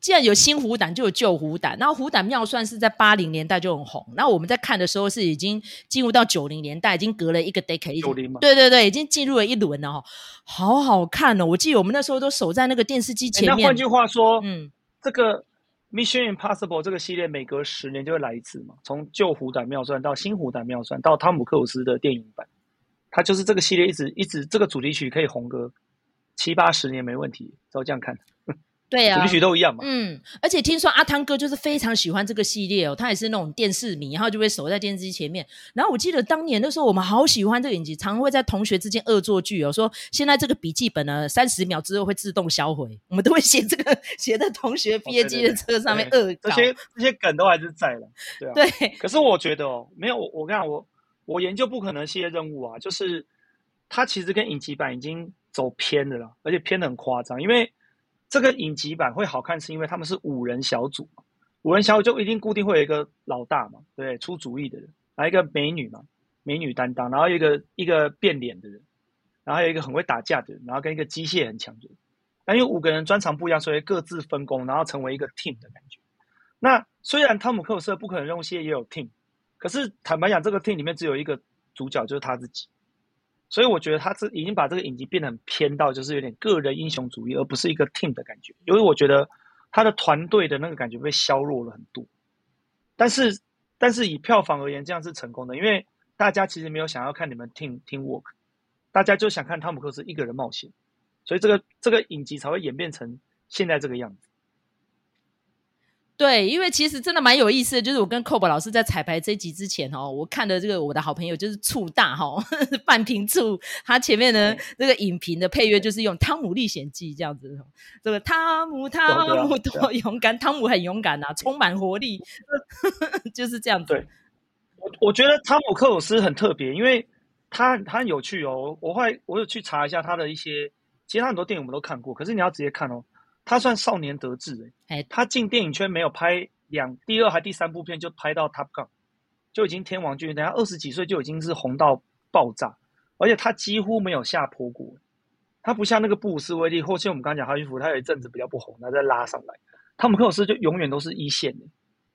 既然有新虎胆，就有旧虎胆。然后虎胆妙算是在八零年代就很红。然后我们在看的时候是已经进入到九零年代，已经隔了一个 decade。九零嘛？对对对，已经进入了一轮了哦，好好看哦！我记得我们那时候都守在那个电视机前面。那换句话说，嗯，这个 Mission Impossible 这个系列每隔十年就会来一次嘛。从旧虎胆妙算到新虎胆妙算到汤姆克鲁斯的电影版，它就是这个系列一直一直这个主题曲可以红个七八十年没问题。照这样看。对啊，主题曲都一样嘛。嗯，而且听说阿汤哥就是非常喜欢这个系列哦，他也是那种电视迷，然后就会守在电视机前面。然后我记得当年的时候，我们好喜欢这个影集，常会在同学之间恶作剧哦，说现在这个笔记本呢，三十秒之后会自动销毁，我们都会写这个写在同学毕业纪念册上面恶搞。这些这些梗都还是在的，对啊。对。可是我觉得哦，没有我我跟你讲，我我研究不可能系列任务啊，就是它其实跟影集版已经走偏的了，而且偏得很夸张，因为。这个影集版会好看，是因为他们是五人小组，五人小组就一定固定会有一个老大嘛，对，出主意的人，来一个美女嘛，美女担当，然后一个一个变脸的人，然后还有一个很会打架的人，然后跟一个机械很强的人。那因为五个人专长不一样，所以各自分工，然后成为一个 team 的感觉。那虽然汤姆克鲁斯不可能任务系列也有 team，可是坦白讲，这个 team 里面只有一个主角，就是他自己。所以我觉得他是已经把这个影集变得很偏到，就是有点个人英雄主义，而不是一个 team 的感觉。因为我觉得他的团队的那个感觉被削弱了很多。但是，但是以票房而言，这样是成功的，因为大家其实没有想要看你们 team team work，大家就想看汤姆克斯一个人冒险，所以这个这个影集才会演变成现在这个样子。对，因为其实真的蛮有意思的，就是我跟 Cob 老师在彩排这集之前哦，我看的这个我的好朋友就是醋大哈、哦，半瓶醋，他前面呢这个影评的配乐就是用《汤姆历险记》这样子，这个汤姆汤姆多勇敢，汤姆很勇敢呐，充满活力，就是这样子。对，我我觉得汤姆克鲁斯很特别，因为他他很有趣哦，我会我有去查一下他的一些，其实他很多电影我们都看过，可是你要直接看哦。他算少年得志哎，欸、他进电影圈没有拍两第二还第三部片就拍到 Top Gun，就已经天王巨星，等下二十几岁就已经是红到爆炸，而且他几乎没有下坡过。他不像那个布鲁斯威利，或是我们刚刚讲哈里福，他有一阵子比较不红，他再拉上来。汤姆克鲁斯就永远都是一线的，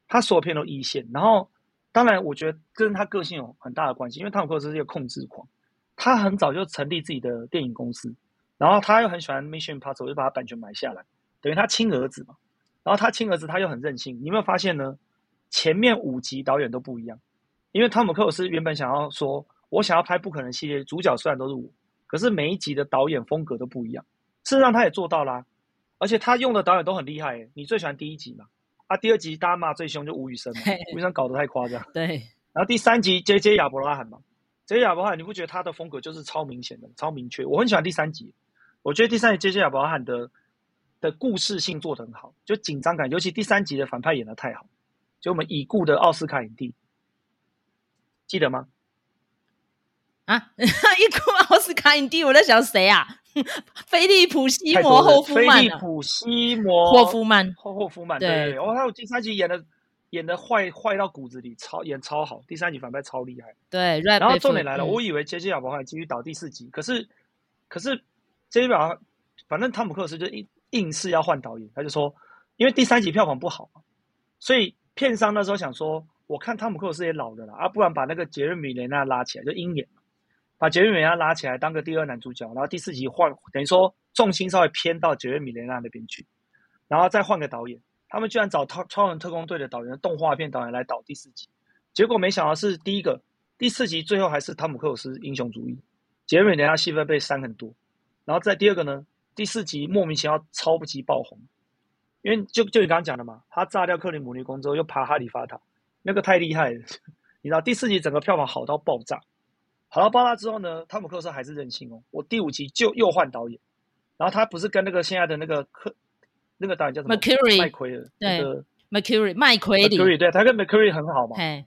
他所有片都一线。然后当然，我觉得跟他个性有很大的关系，因为汤姆克鲁斯是一个控制狂，他很早就成立自己的电影公司，然后他又很喜欢 Mission Impossible，就把他版权买下来，等于他亲儿子嘛。然后他亲儿子他又很任性，你有没有发现呢？前面五集导演都不一样，因为汤姆克鲁斯原本想要说，我想要拍不可能系列，主角虽然都是我，可是每一集的导演风格都不一样。事实上他也做到啦，而且他用的导演都很厉害。你最喜欢第一集嘛？啊，第二集大家骂最凶就吴宇森嘛，吴宇森搞得太夸张。对。然后第三集 J.J. 亚伯拉罕嘛，J.J. 亚伯拉罕，你不觉得他的风格就是超明显的、超明确？我很喜欢第三集，我觉得第三集 J.J. 亚伯拉罕的的故事性做得很好，就紧张感，尤其第三集的反派演得太好，就我们已故的奥斯卡影帝，记得吗？啊，已故奥斯卡影帝，我在想谁啊？菲利普西摩霍夫曼，菲利普西摩霍夫曼，霍霍夫曼，对，哦，还有第三集演的演的坏坏到骨子里，超演超好，第三集反派超厉害，对，然后重点来了，嗯、我以为杰西亚伯还继续导第四集，可是可是杰西亚，反正汤姆克鲁斯就硬硬是要换导演，他就说，因为第三集票房不好，所以片商那时候想说，我看汤姆克鲁斯也老了啦，啊，不然把那个杰瑞米雷纳拉起来，就鹰眼。把杰瑞米雷纳拉起来当个第二男主角，然后第四集换，等于说重心稍微偏到杰瑞米雷纳那边去，然后再换个导演。他们居然找超超人特工队的导演、动画片导演来导第四集，结果没想到是第一个第四集最后还是汤姆克鲁斯英雄主义，杰瑞米雷纳戏份被删很多。然后在第二个呢，第四集莫名其妙超级爆红，因为就就你刚刚讲的嘛，他炸掉克里姆林宫之后又爬哈利法塔，那个太厉害了，你知道第四集整个票房好到爆炸。好到，爆炸之后呢，汤姆克鲁斯还是任性哦。我第五集就又换导演，然后他不是跟那个现在的那个克那个导演叫什么？McCurry 麦奎尔，对、那个、，McCurry 麦奎里，McCurry 对，他跟 McCurry 很好嘛，嘿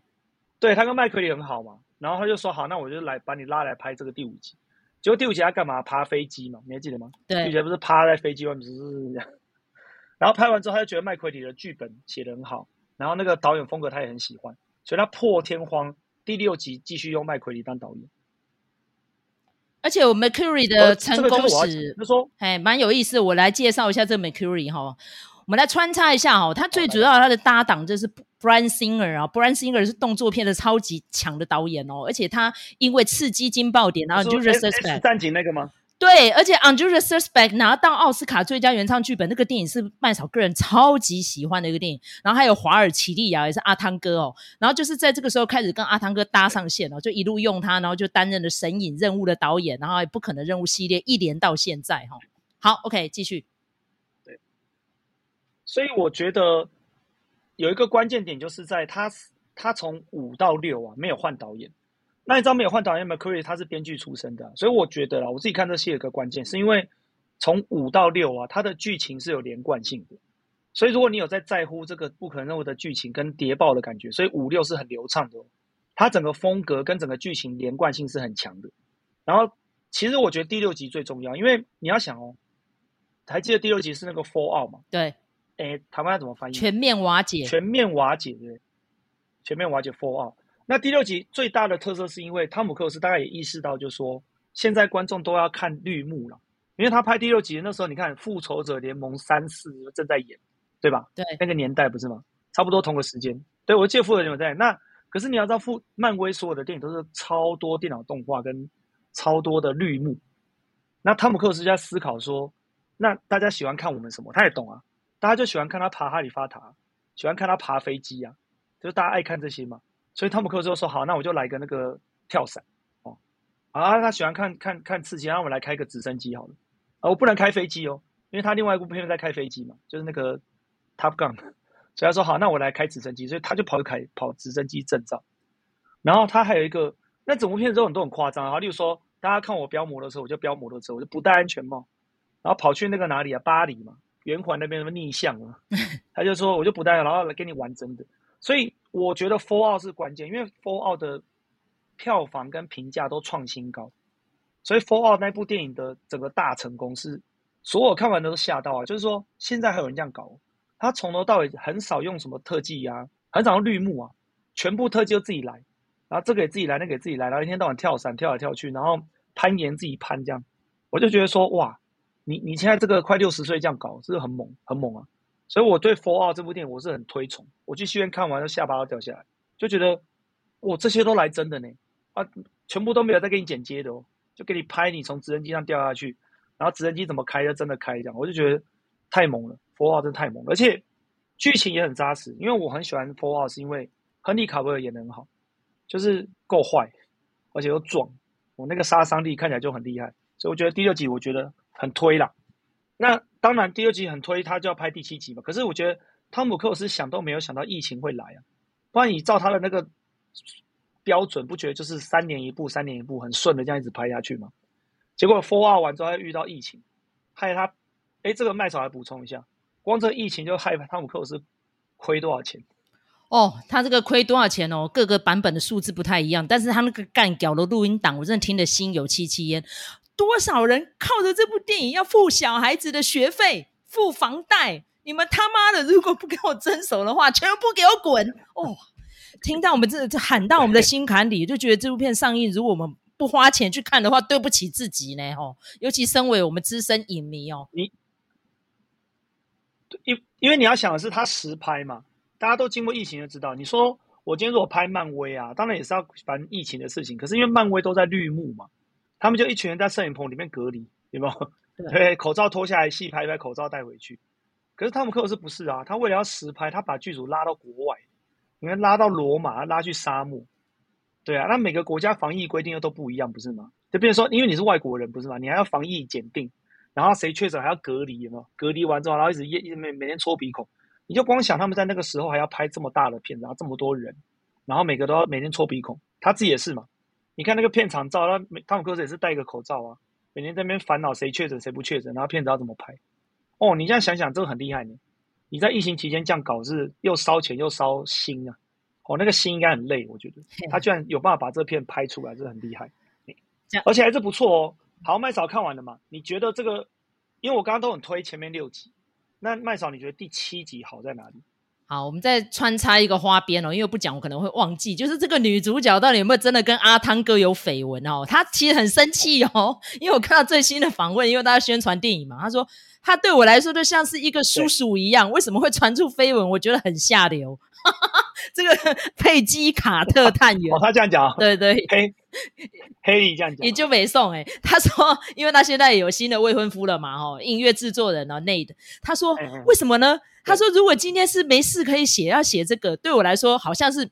对他跟麦奎里很好嘛。然后他就说好，那我就来把你拉来拍这个第五集。结果第五集他干嘛？爬飞机嘛，你还记得吗？对，第五集不是趴在飞机外面，是这样。然后拍完之后，他就觉得麦奎里的剧本写得很好，然后那个导演风格他也很喜欢，所以他破天荒。第六集继续用麦奎里当导演，而且我 McCurry 的成功史，哎，蛮有意思。我来介绍一下这个 McCurry 哈，我们来穿插一下哈。他最主要他的搭档就是 Bryan Singer 啊，Brian Singer 是动作片的超级强的导演哦，而且他因为刺激惊爆点，然后就是 Suspect 战警那个吗？对，而且《Unusual Suspect》拿到奥斯卡最佳原创剧本，那个电影是麦嫂个人超级喜欢的一个电影。然后还有华尔奇利亚，也是阿汤哥哦。然后就是在这个时候开始跟阿汤哥搭上线哦，就一路用他，然后就担任了《神隐任务》的导演，然后《不可能任务》系列一连到现在哈、哦。好，OK，继续。对，所以我觉得有一个关键点，就是在他他从五到六啊，没有换导演。那你知道没有换导演，McCurry 他是编剧出身的，所以我觉得啦，我自己看这戏有一个关键，是因为从五到六啊，它的剧情是有连贯性的。所以如果你有在在乎这个不可能任务的剧情跟谍报的感觉，所以五六是很流畅的，它整个风格跟整个剧情连贯性是很强的。然后其实我觉得第六集最重要，因为你要想哦，还记得第六集是那个 Fallout 吗？对，诶，台湾要怎么翻译？全面瓦解，全面瓦解，对，全面瓦解 Fallout。那第六集最大的特色是因为汤姆克鲁斯大概也意识到，就是说现在观众都要看绿幕了，因为他拍第六集那时候，你看《复仇者联盟三四》正在演，对吧？对，那个年代不是吗？差不多同个时间。对，我记得《复仇者联盟》在那，可是你要知道，复漫威所有的电影都是超多电脑动画跟超多的绿幕。那汤姆克鲁斯就在思考说，那大家喜欢看我们什么？他也懂啊，大家就喜欢看他爬哈利法塔，喜欢看他爬飞机啊，就是大家爱看这些嘛。所以汤姆克鲁斯就说：“好，那我就来个那个跳伞哦。啊，他喜欢看看看刺激，那我们来开个直升机好了。啊，我不能开飞机哦，因为他另外一部片在开飞机嘛，就是那个 Top Gun。所以他说好，那我来开直升机，所以他就跑去开跑直升机证照。然后他还有一个，那整部片之后很多很夸张啊。例如说，大家看我飙摩托车，我就飙摩托车，我就不戴安全帽，然后跑去那个哪里啊，巴黎嘛，圆环那边什么逆向啊，他就说我就不戴，然后来给你玩真的。所以。我觉得《Fallout》是关键，因为《Fallout》的票房跟评价都创新高，所以《Fallout》那部电影的整个大成功是所有看完的都吓到啊！就是说，现在还有人这样搞，他从头到尾很少用什么特技啊，很少用绿幕啊，全部特技都自己来，然后这个也自己来，那个也自己来，然后一天到晚跳伞跳来跳去，然后攀岩自己攀这样，我就觉得说哇，你你现在这个快六十岁这样搞，是不是很猛很猛啊？所以我对《Fallout》这部电影我是很推崇，我去戏院看完，就下巴都掉下来，就觉得我，这些都来真的呢，啊，全部都没有在给你剪接的哦，就给你拍你从直升机上掉下去，然后直升机怎么开就真的开这样，我就觉得太猛了，《Fallout》真的太猛了，而且剧情也很扎实，因为我很喜欢《Fallout》，是因为亨利卡维尔演得很好，就是够坏，而且又壮，我那个杀伤力看起来就很厉害，所以我觉得第六集我觉得很推啦。那当然第二集很推，他就要拍第七集嘛。可是我觉得汤姆克鲁斯想都没有想到疫情会来啊，不然你照他的那个。标准不觉得就是三年一部，三年一部很顺的这样一直拍下去吗？结果 Fallout 完之后，还遇到疫情，害他，哎，这个麦嫂来补充一下，光这疫情就害汤姆克鲁斯亏多少钱？哦，他这个亏多少钱哦？各个版本的数字不太一样，但是他那个干屌的录音档，我真的听得心有戚戚焉。多少人靠着这部电影要付小孩子的学费、付房贷？你们他妈的，如果不给我遵守的话，全部给我滚！哦。听到我们这这喊到我们的心坎里，就觉得这部片上映，如果我们不花钱去看的话，对不起自己呢，哦！尤其身为我们资深影迷哦，你，因因为你要想的是，他实拍嘛，大家都经过疫情就知道。你说我今天如果拍漫威啊，当然也是要烦疫情的事情，可是因为漫威都在绿幕嘛，他们就一群人在摄影棚里面隔离，有没有？对，口罩脱下来，戏拍一拍，口罩带回去。可是汤姆克鲁斯不是啊，他为了要实拍，他把剧组拉到国外。你看拉到罗马，拉去沙漠，对啊，那每个国家防疫规定又都不一样，不是吗？就变成说，因为你是外国人，不是吗？你还要防疫检定，然后谁确诊还要隔离，有没有？隔离完之后，然后一直一直每每天搓鼻孔，你就光想他们在那个时候还要拍这么大的片子，然后这么多人，然后每个都要每天搓鼻孔，他自己也是嘛？你看那个片场照，他汤姆克鲁斯也是戴一个口罩啊，每天在那边烦恼谁确诊谁不确诊，然后片子要怎么拍？哦，你这样想想，这个很厉害呢。你在疫情期间这样搞，是又烧钱又烧心啊！哦，那个心应该很累，我觉得他居然有办法把这片拍出来，这很厉害。而且还是不错哦。好，麦嫂看完了嘛？你觉得这个？因为我刚刚都很推前面六集，那麦嫂你觉得第七集好在哪里？好，我们再穿插一个花边哦，因为不讲我可能会忘记，就是这个女主角到底有没有真的跟阿汤哥有绯闻哦？她其实很生气哦，因为我看到最新的访问，因为大家宣传电影嘛，她说。她对我来说就像是一个叔叔一样，为什么会传出绯闻？我觉得很下流。这个佩姬卡特探员，哦，他这样讲，对对，黑黑里这样讲，也就没送哎。他说，因为他现在有新的未婚夫了嘛，哦，音乐制作人哦，Nate。他说，为什么呢？他说，如果今天是没事可以写，要写这个，对我来说好像是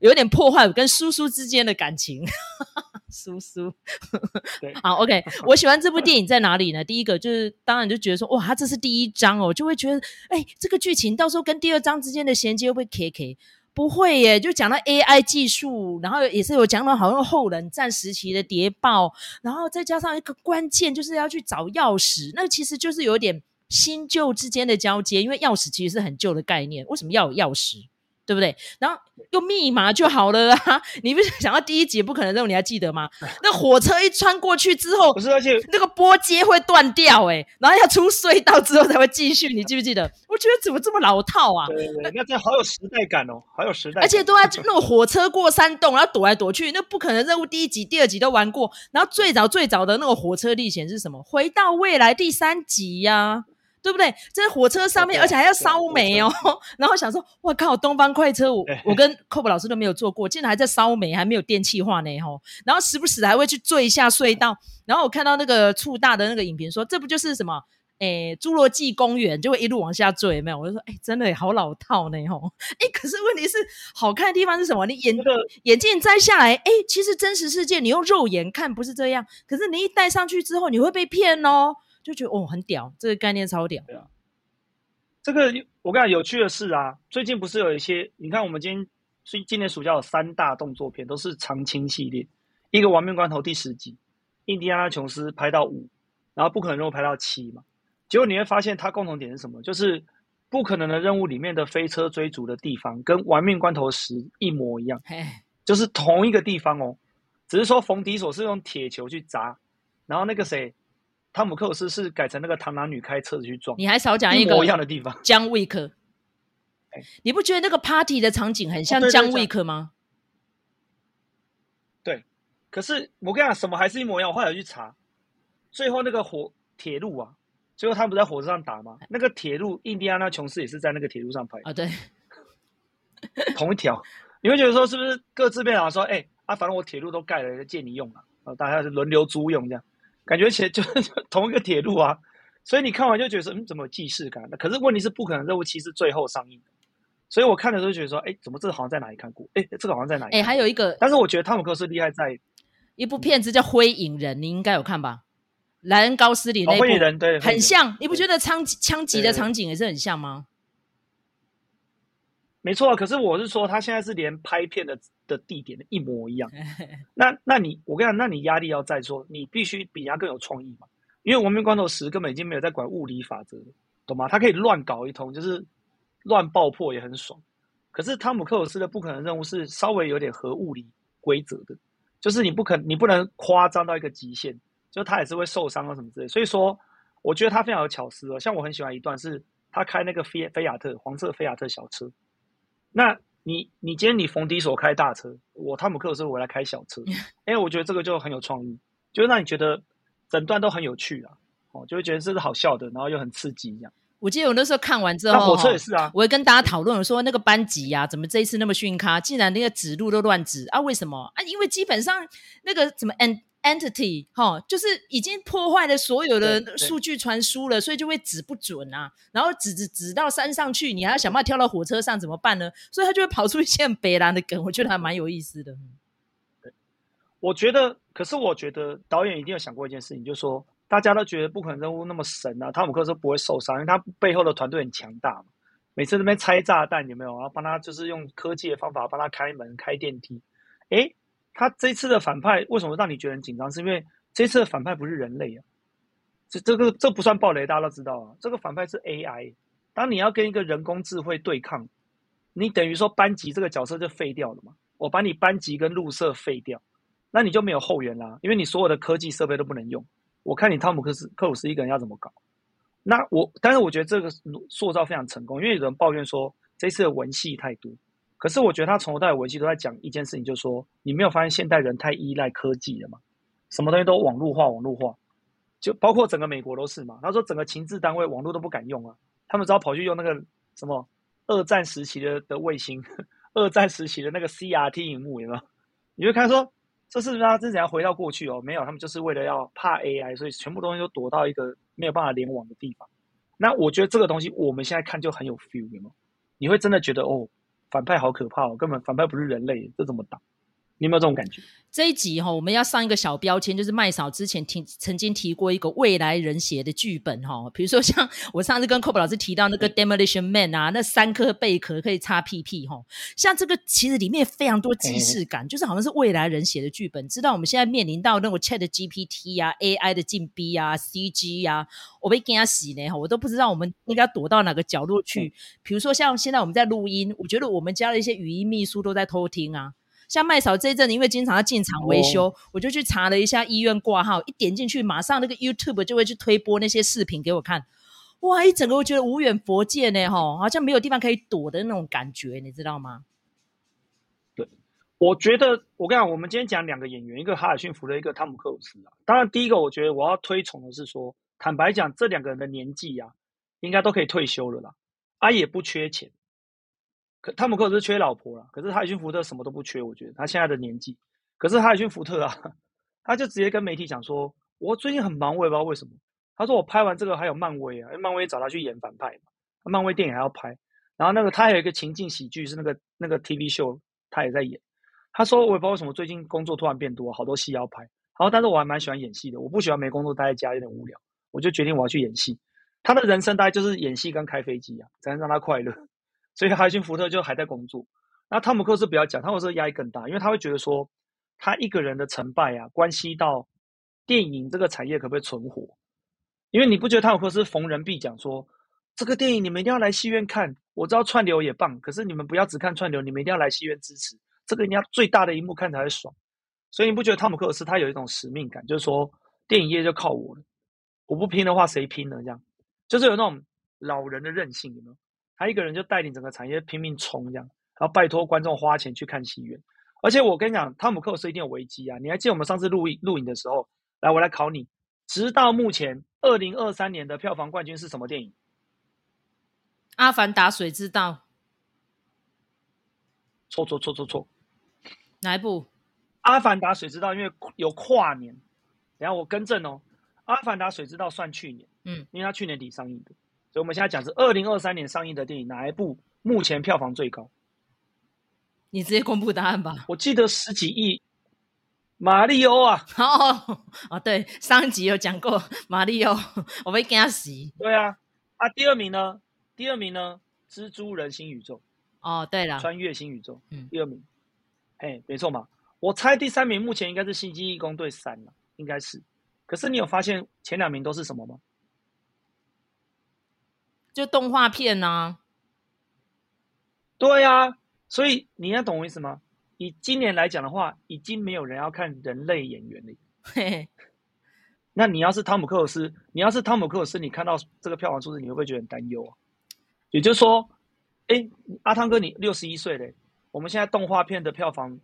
有点破坏我跟叔叔之间的感情。叔叔，对，好，OK。我喜欢这部电影在哪里呢？第一个就是，当然就觉得说，哇，它这是第一章哦，就会觉得，哎，这个剧情到时候跟第二章之间的衔接会不会 K K？不会耶，就讲到 AI 技术，然后也是有讲到好像后冷战时期的谍报，然后再加上一个关键就是要去找钥匙，那其实就是有点新旧之间的交接，因为钥匙其实是很旧的概念，为什么要有钥匙？对不对？然后用密码就好了啊！你不是想到第一集不可能任务，你还记得吗？那火车一穿过去之后，不是，而且那个波接会断掉哎，然后要出隧道之后才会继续。你记不记得？我觉得怎么这么老套啊？对对对，那这好有时代感哦，好有时代感。而且都在那种火车过山洞，然后躲来躲去，那不可能任务。第一集、第二集都玩过，然后最早最早的那个火车历险是什么？回到未来第三集呀、啊。对不对？在火车上面，而且还要烧煤哦。然后想说，我靠，东方快车，我我跟 Cob 老师都没有坐过，竟然还在烧煤，还没有电气化呢吼。然后时不时还会去坠一下隧道。然后我看到那个触大的那个影评说，这不就是什么？诶，侏罗纪公园就会一路往下坠，没有？我就说，哎，真的也好老套呢吼。哎，可是问题是，好看的地方是什么？你眼眼镜摘下来，哎，其实真实世界你用肉眼看不是这样，可是你一戴上去之后，你会被骗哦。就觉得哦，很屌，这个概念超屌。对啊，这个我跟你讲有趣的是啊，最近不是有一些，你看我们今天，所以今年暑假有三大动作片，都是长青系列。一个《亡命关头》第十集，印第安纳琼斯拍到五，然后不可能任务拍到七嘛。结果你会发现它共同点是什么？就是不可能的任务里面的飞车追逐的地方，跟《亡命关头》十一模一样，就是同一个地方哦。只是说冯迪索是用铁球去砸，然后那个谁。汤姆克鲁斯是改成那个螳螂女开车子去撞，你还少讲一个一模一样的地方。姜维克，你不觉得那个 party 的场景很像姜维克吗？对，可是我跟你讲，什么还是一模一样。我后来去查，最后那个火铁路啊，最后他们不在火车上打吗？那个铁路，印第安纳琼斯也是在那个铁路上拍啊，对，同一条。你会觉得说是不是各自变老说，哎、欸、啊，反正我铁路都盖了，借你用了，啊，大家是轮流租用这样，感觉起来就是同一个铁路啊。所以你看完就觉得说，嗯，怎么有既视感？可是问题是，不可能任务七是最后上映的。所以我看的时候觉得说，哎，怎么这个好像在哪里看过？哎，这个好像在哪里？哎，还有一个，但是我觉得汤姆克斯厉害在一部片子叫《灰影人》，你应该有看吧？莱恩·高斯林那部，哦、灰影人对，很像。你不觉得枪枪击的场景也是很像吗？没错，可是我是说，他现在是连拍片的的地点的一模一样。那那你我跟你讲，那你压力要在说，你必须比人家更有创意嘛？因为《亡命关头十》根本已经没有在管物理法则，懂吗？他可以乱搞一通，就是。乱爆破也很爽，可是汤姆克鲁斯的不可能任务是稍微有点合物理规则的，就是你不可你不能夸张到一个极限，就他也是会受伤啊什么之类。所以说，我觉得他非常有巧思哦。像我很喜欢一段是他开那个菲菲亚特黄色菲亚特小车，那你你今天你冯迪索开大车，我汤姆克鲁斯我来开小车，哎，我觉得这个就很有创意，就让你觉得整段都很有趣啊，哦，就会觉得这是好笑的，然后又很刺激这样。我记得我那时候看完之后，火车也是啊。我会跟大家讨论我说，那个班级呀、啊，怎么这一次那么逊咖？竟然那个指路都乱指啊？为什么啊？因为基本上那个什么 entity 哈，就是已经破坏了所有的数据传输了，所以就会指不准啊。然后指指指到山上去，你还要想办法跳到火车上，怎么办呢？所以他就会跑出一些很北兰的梗，我觉得还蛮有意思的。我觉得，可是我觉得导演一定有想过一件事情，就是说。大家都觉得不可能任务那么神啊，汤姆克斯不会受伤，因为他背后的团队很强大嘛。每次那边拆炸弹有没有？然后帮他就是用科技的方法帮他开门、开电梯。诶，他这次的反派为什么让你觉得很紧张？是因为这次的反派不是人类啊，这这个这不算暴雷，大家都知道啊。这个反派是 AI。当你要跟一个人工智慧对抗，你等于说班级这个角色就废掉了嘛。我把你班级跟入社废掉，那你就没有后援啦，因为你所有的科技设备都不能用。我看你汤姆克斯克鲁斯一个人要怎么搞？那我，但是我觉得这个塑造非常成功，因为有人抱怨说这次的文戏太多，可是我觉得他从头到尾文戏都在讲一件事情，就是说你没有发现现代人太依赖科技了吗？什么东西都网络化，网络化，就包括整个美国都是嘛。他说整个情治单位网络都不敢用啊，他们只好跑去用那个什么二战时期的的卫星，二战时期的那个 CRT 萤幕，有没有？你就看说。这是不是他之前要回到过去哦，没有，他们就是为了要怕 AI，所以全部东西都躲到一个没有办法联网的地方。那我觉得这个东西我们现在看就很有 feel，有没有？你会真的觉得哦，反派好可怕哦，根本反派不是人类，这怎么打？你有没有这种感觉？这一集哈、哦，我们要上一个小标签，就是麦嫂之前提曾经提过一个未来人写的剧本哈、哦，比如说像我上次跟 Kobe 老师提到那个 Demolition Man 啊，那三颗贝壳可以擦屁屁哈、哦，像这个其实里面非常多既视感，就是好像是未来人写的剧本。知道我们现在面临到那种 Chat GPT 啊、AI 的进逼啊、CG 啊，我被惊死呢哈，我都不知道我们应该躲到哪个角落去。比如说像现在我们在录音，我觉得我们家的一些语音秘书都在偷听啊。像麦嫂这一阵，因为经常要进厂维修，哦，我就去查了一下医院挂号，一点进去，马上那个 YouTube 就会去推播那些视频给我看。哇，一整个我觉得无远佛界呢，哈，好像没有地方可以躲的那种感觉，你知道吗？对，我觉得我跟你讲，我们今天讲两个演员，一个哈尔逊福特，一个汤姆克鲁斯啊。当然，第一个我觉得我要推崇的是说，坦白讲，这两个人的年纪呀，啊，应该都可以退休了啦，啊，也不缺钱。可汤姆克鲁斯缺老婆了，可是哈尔逊福特什么都不缺，我觉得他现在的年纪。可是哈尔逊福特啊，他就直接跟媒体讲说：“我最近很忙，我也不知道为什么。”他说：“我拍完这个还有漫威啊，因为漫威找他去演反派嘛，漫威电影还要拍。然后那个他还有一个情境喜剧是那个那个 TV show，他也在演。他说我也不知道为什么最近工作突然变多，好多戏要拍。然后但是我还蛮喜欢演戏的，我不喜欢没工作待在家有点无聊，我就决定我要去演戏。他的人生大概就是演戏跟开飞机啊，才能让他快乐。”所以哈尔逊福特就还在工作，那汤姆克斯不要讲，汤姆克斯压力更大，因为他会觉得说，他一个人的成败啊，关系到电影这个产业可不可以存活。因为你不觉得汤姆克斯逢人必讲说，这个电影你们一定要来戏院看，我知道串流也棒，可是你们不要只看串流，你们一定要来戏院支持，这个你要最大的一幕看才会爽。所以你不觉得汤姆克斯他有一种使命感，就是说电影业就靠我了，我不拼的话谁拼呢？这样就是有那种老人的韧性，有没有？他一个人就带领整个产业拼命冲，这样，然后拜托观众花钱去看戏院。而且我跟你讲，汤姆克鲁斯一定有危机啊！你还记得我们上次录影录影的时候，来，我来考你。直到目前，二零二三年的票房冠军是什么电影？《阿凡达：水之道》。错错错错错，哪一部？阿凡达水之道，因为有跨年，等下我更正哦，阿凡达水之道算去年，嗯，因为它去年底上映的，所以我们现在讲是二零二三年上映的电影，哪一部目前票房最高？你直接公布答案吧。我记得十几亿，马里欧啊！哦哦，对，上一集有讲过马里欧，我被惊死。对啊，啊，第二名呢？第二名呢？蜘蛛人新宇宙。哦，对了，穿越新宇宙，嗯，第二名，哎，没错嘛。我猜第三名目前应该是星际异攻队三了，应该是。可是你有发现前两名都是什么吗？就动画片呐、啊。对呀、啊，所以你要懂我意思吗？以今年来讲的话，已经没有人要看人类演员了。嘿嘿，那你要是汤姆克鲁斯，你要是汤姆克鲁斯，你看到这个票房数字，你会不会觉得很担忧啊？也就是说。哎，阿汤哥，你六十一岁嘞，我们现在动画片的票房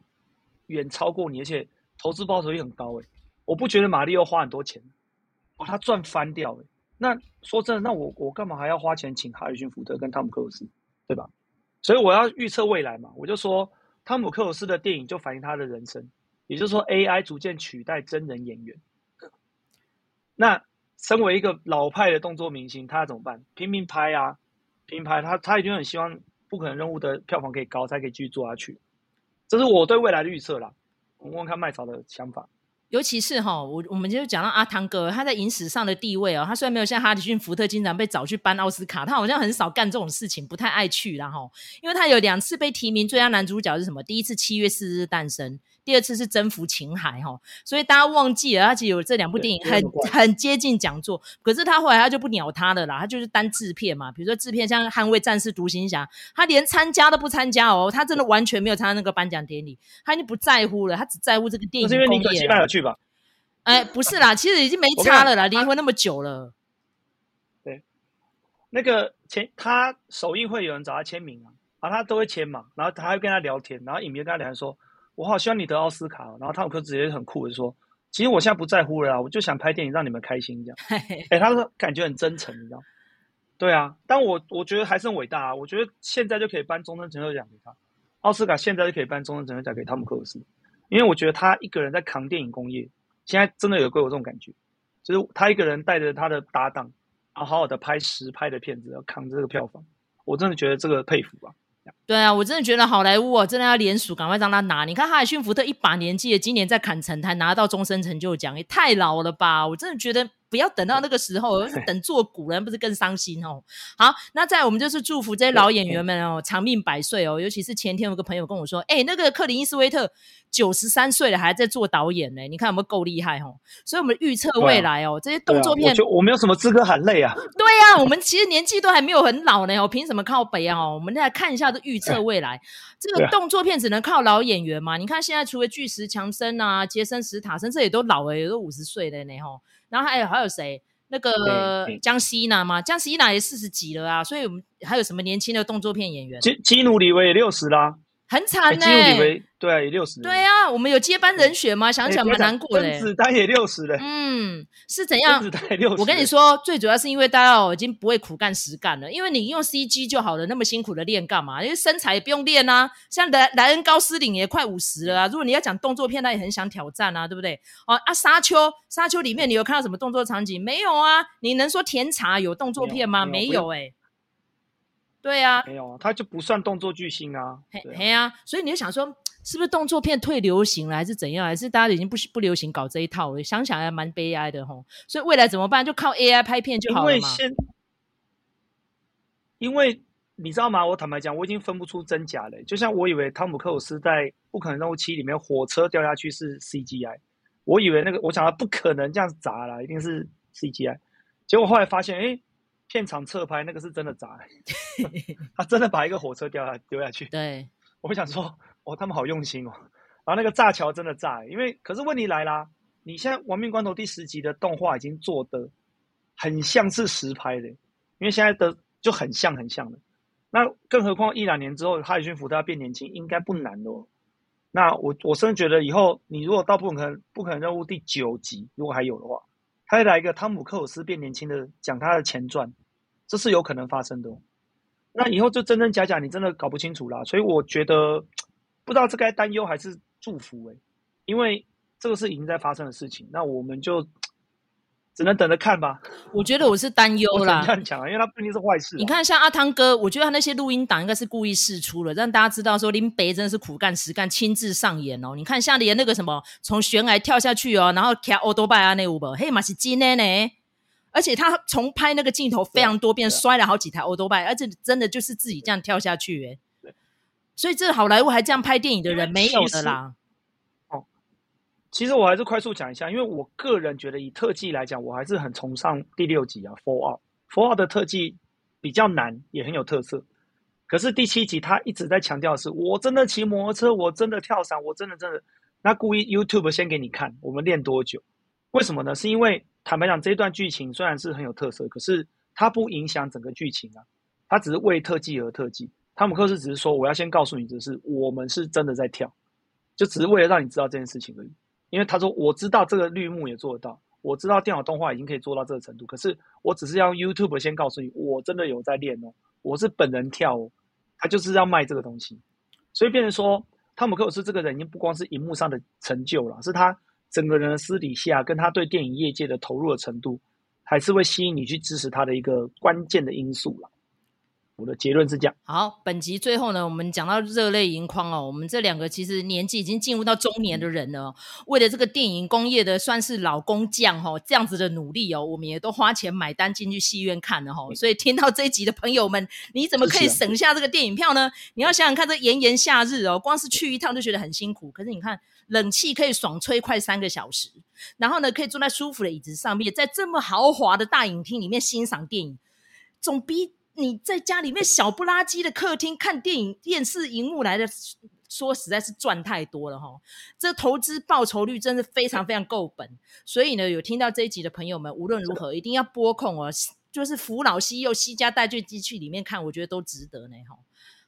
远超过你，而且投资报酬也很高哎。我不觉得马里奥花很多钱，哦，他赚翻掉哎。那说真的，那我我干嘛还要花钱请哈里逊福特跟汤姆克鲁斯，对吧？所以我要预测未来嘛，我就说汤姆克鲁斯的电影就反映他的人生，也就是说 AI 逐渐取代真人演员。那身为一个老派的动作明星，他怎么办？拼命拍啊！品牌他他一定很希望不可能任务的票房可以高，才可以继续做下去。这是我对未来的预测啦。我们问问看麦草的想法。尤其是哈，我我们就讲到阿汤哥，他在影史上的地位哦，他虽然没有像哈里逊福特经常被找去颁奥斯卡，他好像很少干这种事情，不太爱去啦哈。因为他有两次被提名最佳男主角是什么？第一次《七月四日诞生》。第二次是征服情海哈，所以大家忘记了，他其实有这两部电影很很接近讲座，可是他后来他就不鸟他了啦，他就是单制片嘛，比如说制片像《捍卫战士》《独行侠》，他连参加都不参加哦，他真的完全没有参加那个颁奖典礼，他已经不在乎了，他只在乎这个电影。是因为你可惜没有去吧？哎，不是啦，其实已经没差了啦，离婚那么久了。对，那个签他首映会有人找他签名啊，然后他都会签嘛，然后他会跟他聊天，然后影迷跟他聊天说。我好希望你得奥斯卡，然后汤姆克直接很酷的说：“其实我现在不在乎了啊，我就想拍电影让你们开心这样。”哎，他说感觉很真诚，你知道？对啊，但我我觉得还是很伟大啊！我觉得现在就可以颁终身成就奖给他，奥斯卡现在就可以颁终身成就奖给汤姆克鲁斯，因为我觉得他一个人在扛电影工业，现在真的有给我这种感觉，就是他一个人带着他的搭档，然后好好的拍实拍的片子，要扛这个票房，我真的觉得这个佩服啊。对啊，我真的觉得好莱坞哦，真的要联署，赶快让他拿。你看哈里逊福特一把年纪了，今年在坎城才拿到终身成就奖，也太老了吧！我真的觉得。不要等到那个时候，而是等做古人不是更伤心哦。好，那再我们就是祝福这些老演员们哦，长命百岁哦。尤其是前天有个朋友跟我说，哎，那个克林伊斯威特九十三岁了，还在做导演呢。你看有没有够厉害哦？所以我们预测未来哦，这些动作片，我没有什么资格喊累啊。对呀，我们其实年纪都还没有很老呢，我凭什么靠北啊？我们再来看一下这预测未来，这个动作片只能靠老演员嘛？你看现在除了巨石强森啊、杰森史塔森，这也都老了，也都五十岁了呢吼。然后还有还有谁？那个江西娜嘛，江西娜也四十几了啊，所以我们还有什么年轻的动作片演员？基基努里维也六十啦，很惨呢、对啊，也六十。对啊，我们有接班人选吗？想想蛮难过的、欸。甄子丹也六十了。嗯，是怎样？甄子丹也六十。我跟你说，最主要是因为大家哦已经不会苦干实干了，因为你用 CG 就好了，那么辛苦的练干嘛？因为身材也不用练啊。像莱莱恩高斯林也快五十了啊。如果你要讲动作片，他也很想挑战啊，对不对？哦啊，沙丘，沙丘里面你有看到什么动作场景？没有啊。你能说甜茶有动作片吗？没有哎、欸。对啊，没有啊，他就不算动作巨星啊。嘿，嘿啊，所以你就想说。是不是动作片退流行了，还是怎样？还是大家已经不不流行搞这一套了？想想还蛮悲哀的吼。所以未来怎么办？就靠 AI 拍片就好了嘛。因为先，因为你知道吗？我坦白讲，我已经分不出真假了。就像我以为汤姆克鲁斯在《不可能任务七》里面火车掉下去是 CGI，我以为那个我想他不可能这样子砸了，一定是 CGI。结果后来发现，哎，片场侧拍那个是真的砸，他真的把一个火车掉下丢下去。对，我想说。哦，他们好用心哦，然后那个炸桥真的炸，因为可是问题来啦，你现在《亡命关头》第十集的动画已经做的很像是实拍的，因为现在的就很像很像的，那更何况一两年之后哈里逊福特要变年轻，应该不难哦。那我我甚至觉得以后你如果到不可能不可能任务第九集，如果还有的话，他会来一个汤姆克鲁斯变年轻的讲他的前传，这是有可能发生的。那以后就真真假假，你真的搞不清楚啦。所以我觉得。不知道这该担忧还是祝福诶、因为这个是已经在发生的事情，那我们就。只能等着看吧。我觉得我是担忧啦。这样讲啊，因为他不一定是坏事啊。你看，像阿汤哥，我觉得他那些录音档应该是故意试出了，让大家知道说林北真的是苦干实干，亲自上演哦。你看，像连那个什么从悬崖跳下去哦，然后开欧多拜啊那五本，嘿，马是真的呢。而且他重拍那个镜头非常多遍，摔了好几台欧多拜，而且真的就是自己这样跳下去诶。对。所以这好莱坞还这样拍电影的人没有的啦。其实我还是快速讲一下，因为我个人觉得以特技来讲，我还是很崇尚第六集啊，Fallout。Fallout 的特技比较难，也很有特色。可是第七集他一直在强调的是，我真的骑摩托车，我真的跳伞，我真的真的。那故意 YouTube 先给你看，我们练多久？为什么呢？是因为坦白讲，这一段剧情虽然是很有特色，可是它不影响整个剧情啊。它只是为特技而特技。汤姆克斯只是说，我要先告诉你，就是我们是真的在跳，就只是为了让你知道这件事情而已。因为他说，我知道这个绿幕也做得到，我知道电脑动画已经可以做到这个程度，可是我只是要 YouTube 先告诉你，我真的有在练哦，我是本人跳哦，他就是要卖这个东西，所以变成说，汤姆克鲁斯这个人已经不光是荧幕上的成就了，是他整个人的私底下跟他对电影业界的投入的程度，还是会吸引你去支持他的一个关键的因素了。我的结论是这样。好，本集最后呢，我们讲到热泪盈眶哦。我们这两个其实年纪已经进入到中年的人了，为了这个电影工业的算是老工匠哦，这样子的努力哦，我们也都花钱买单进去戏院看了哈。所以听到这一集的朋友们，你怎么可以省下这个电影票呢？你要想想看，这炎炎夏日哦，光是去一趟就觉得很辛苦。可是你看，冷气可以爽吹快三个小时，然后呢，可以坐在舒服的椅子上面，在这么豪华的大影厅里面欣赏电影，总比。你在家里面小不拉几的客厅看电影，电视荧幕来的，说实在是赚太多了哈。这投资报酬率真的非常非常够本，所以呢，有听到这一集的朋友们，无论如何一定要拨空哦，就是扶老西幼、西家带眷机去里面看，我觉得都值得呢哈。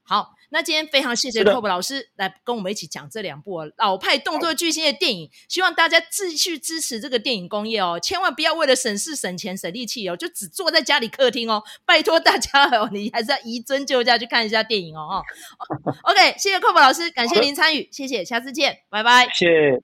好，那今天非常谢谢 Cob 老师来跟我们一起讲这两部老派动作巨星的电影，希望大家继续支持这个电影工业哦，千万不要为了省事省钱省力气哦，就只坐在家里客厅哦，拜托大家哦，你还是要移尊就驾去看一下电影哦。哦，OK，谢谢 Cob 老师，感谢您参与，谢谢，下次见，拜拜，谢谢。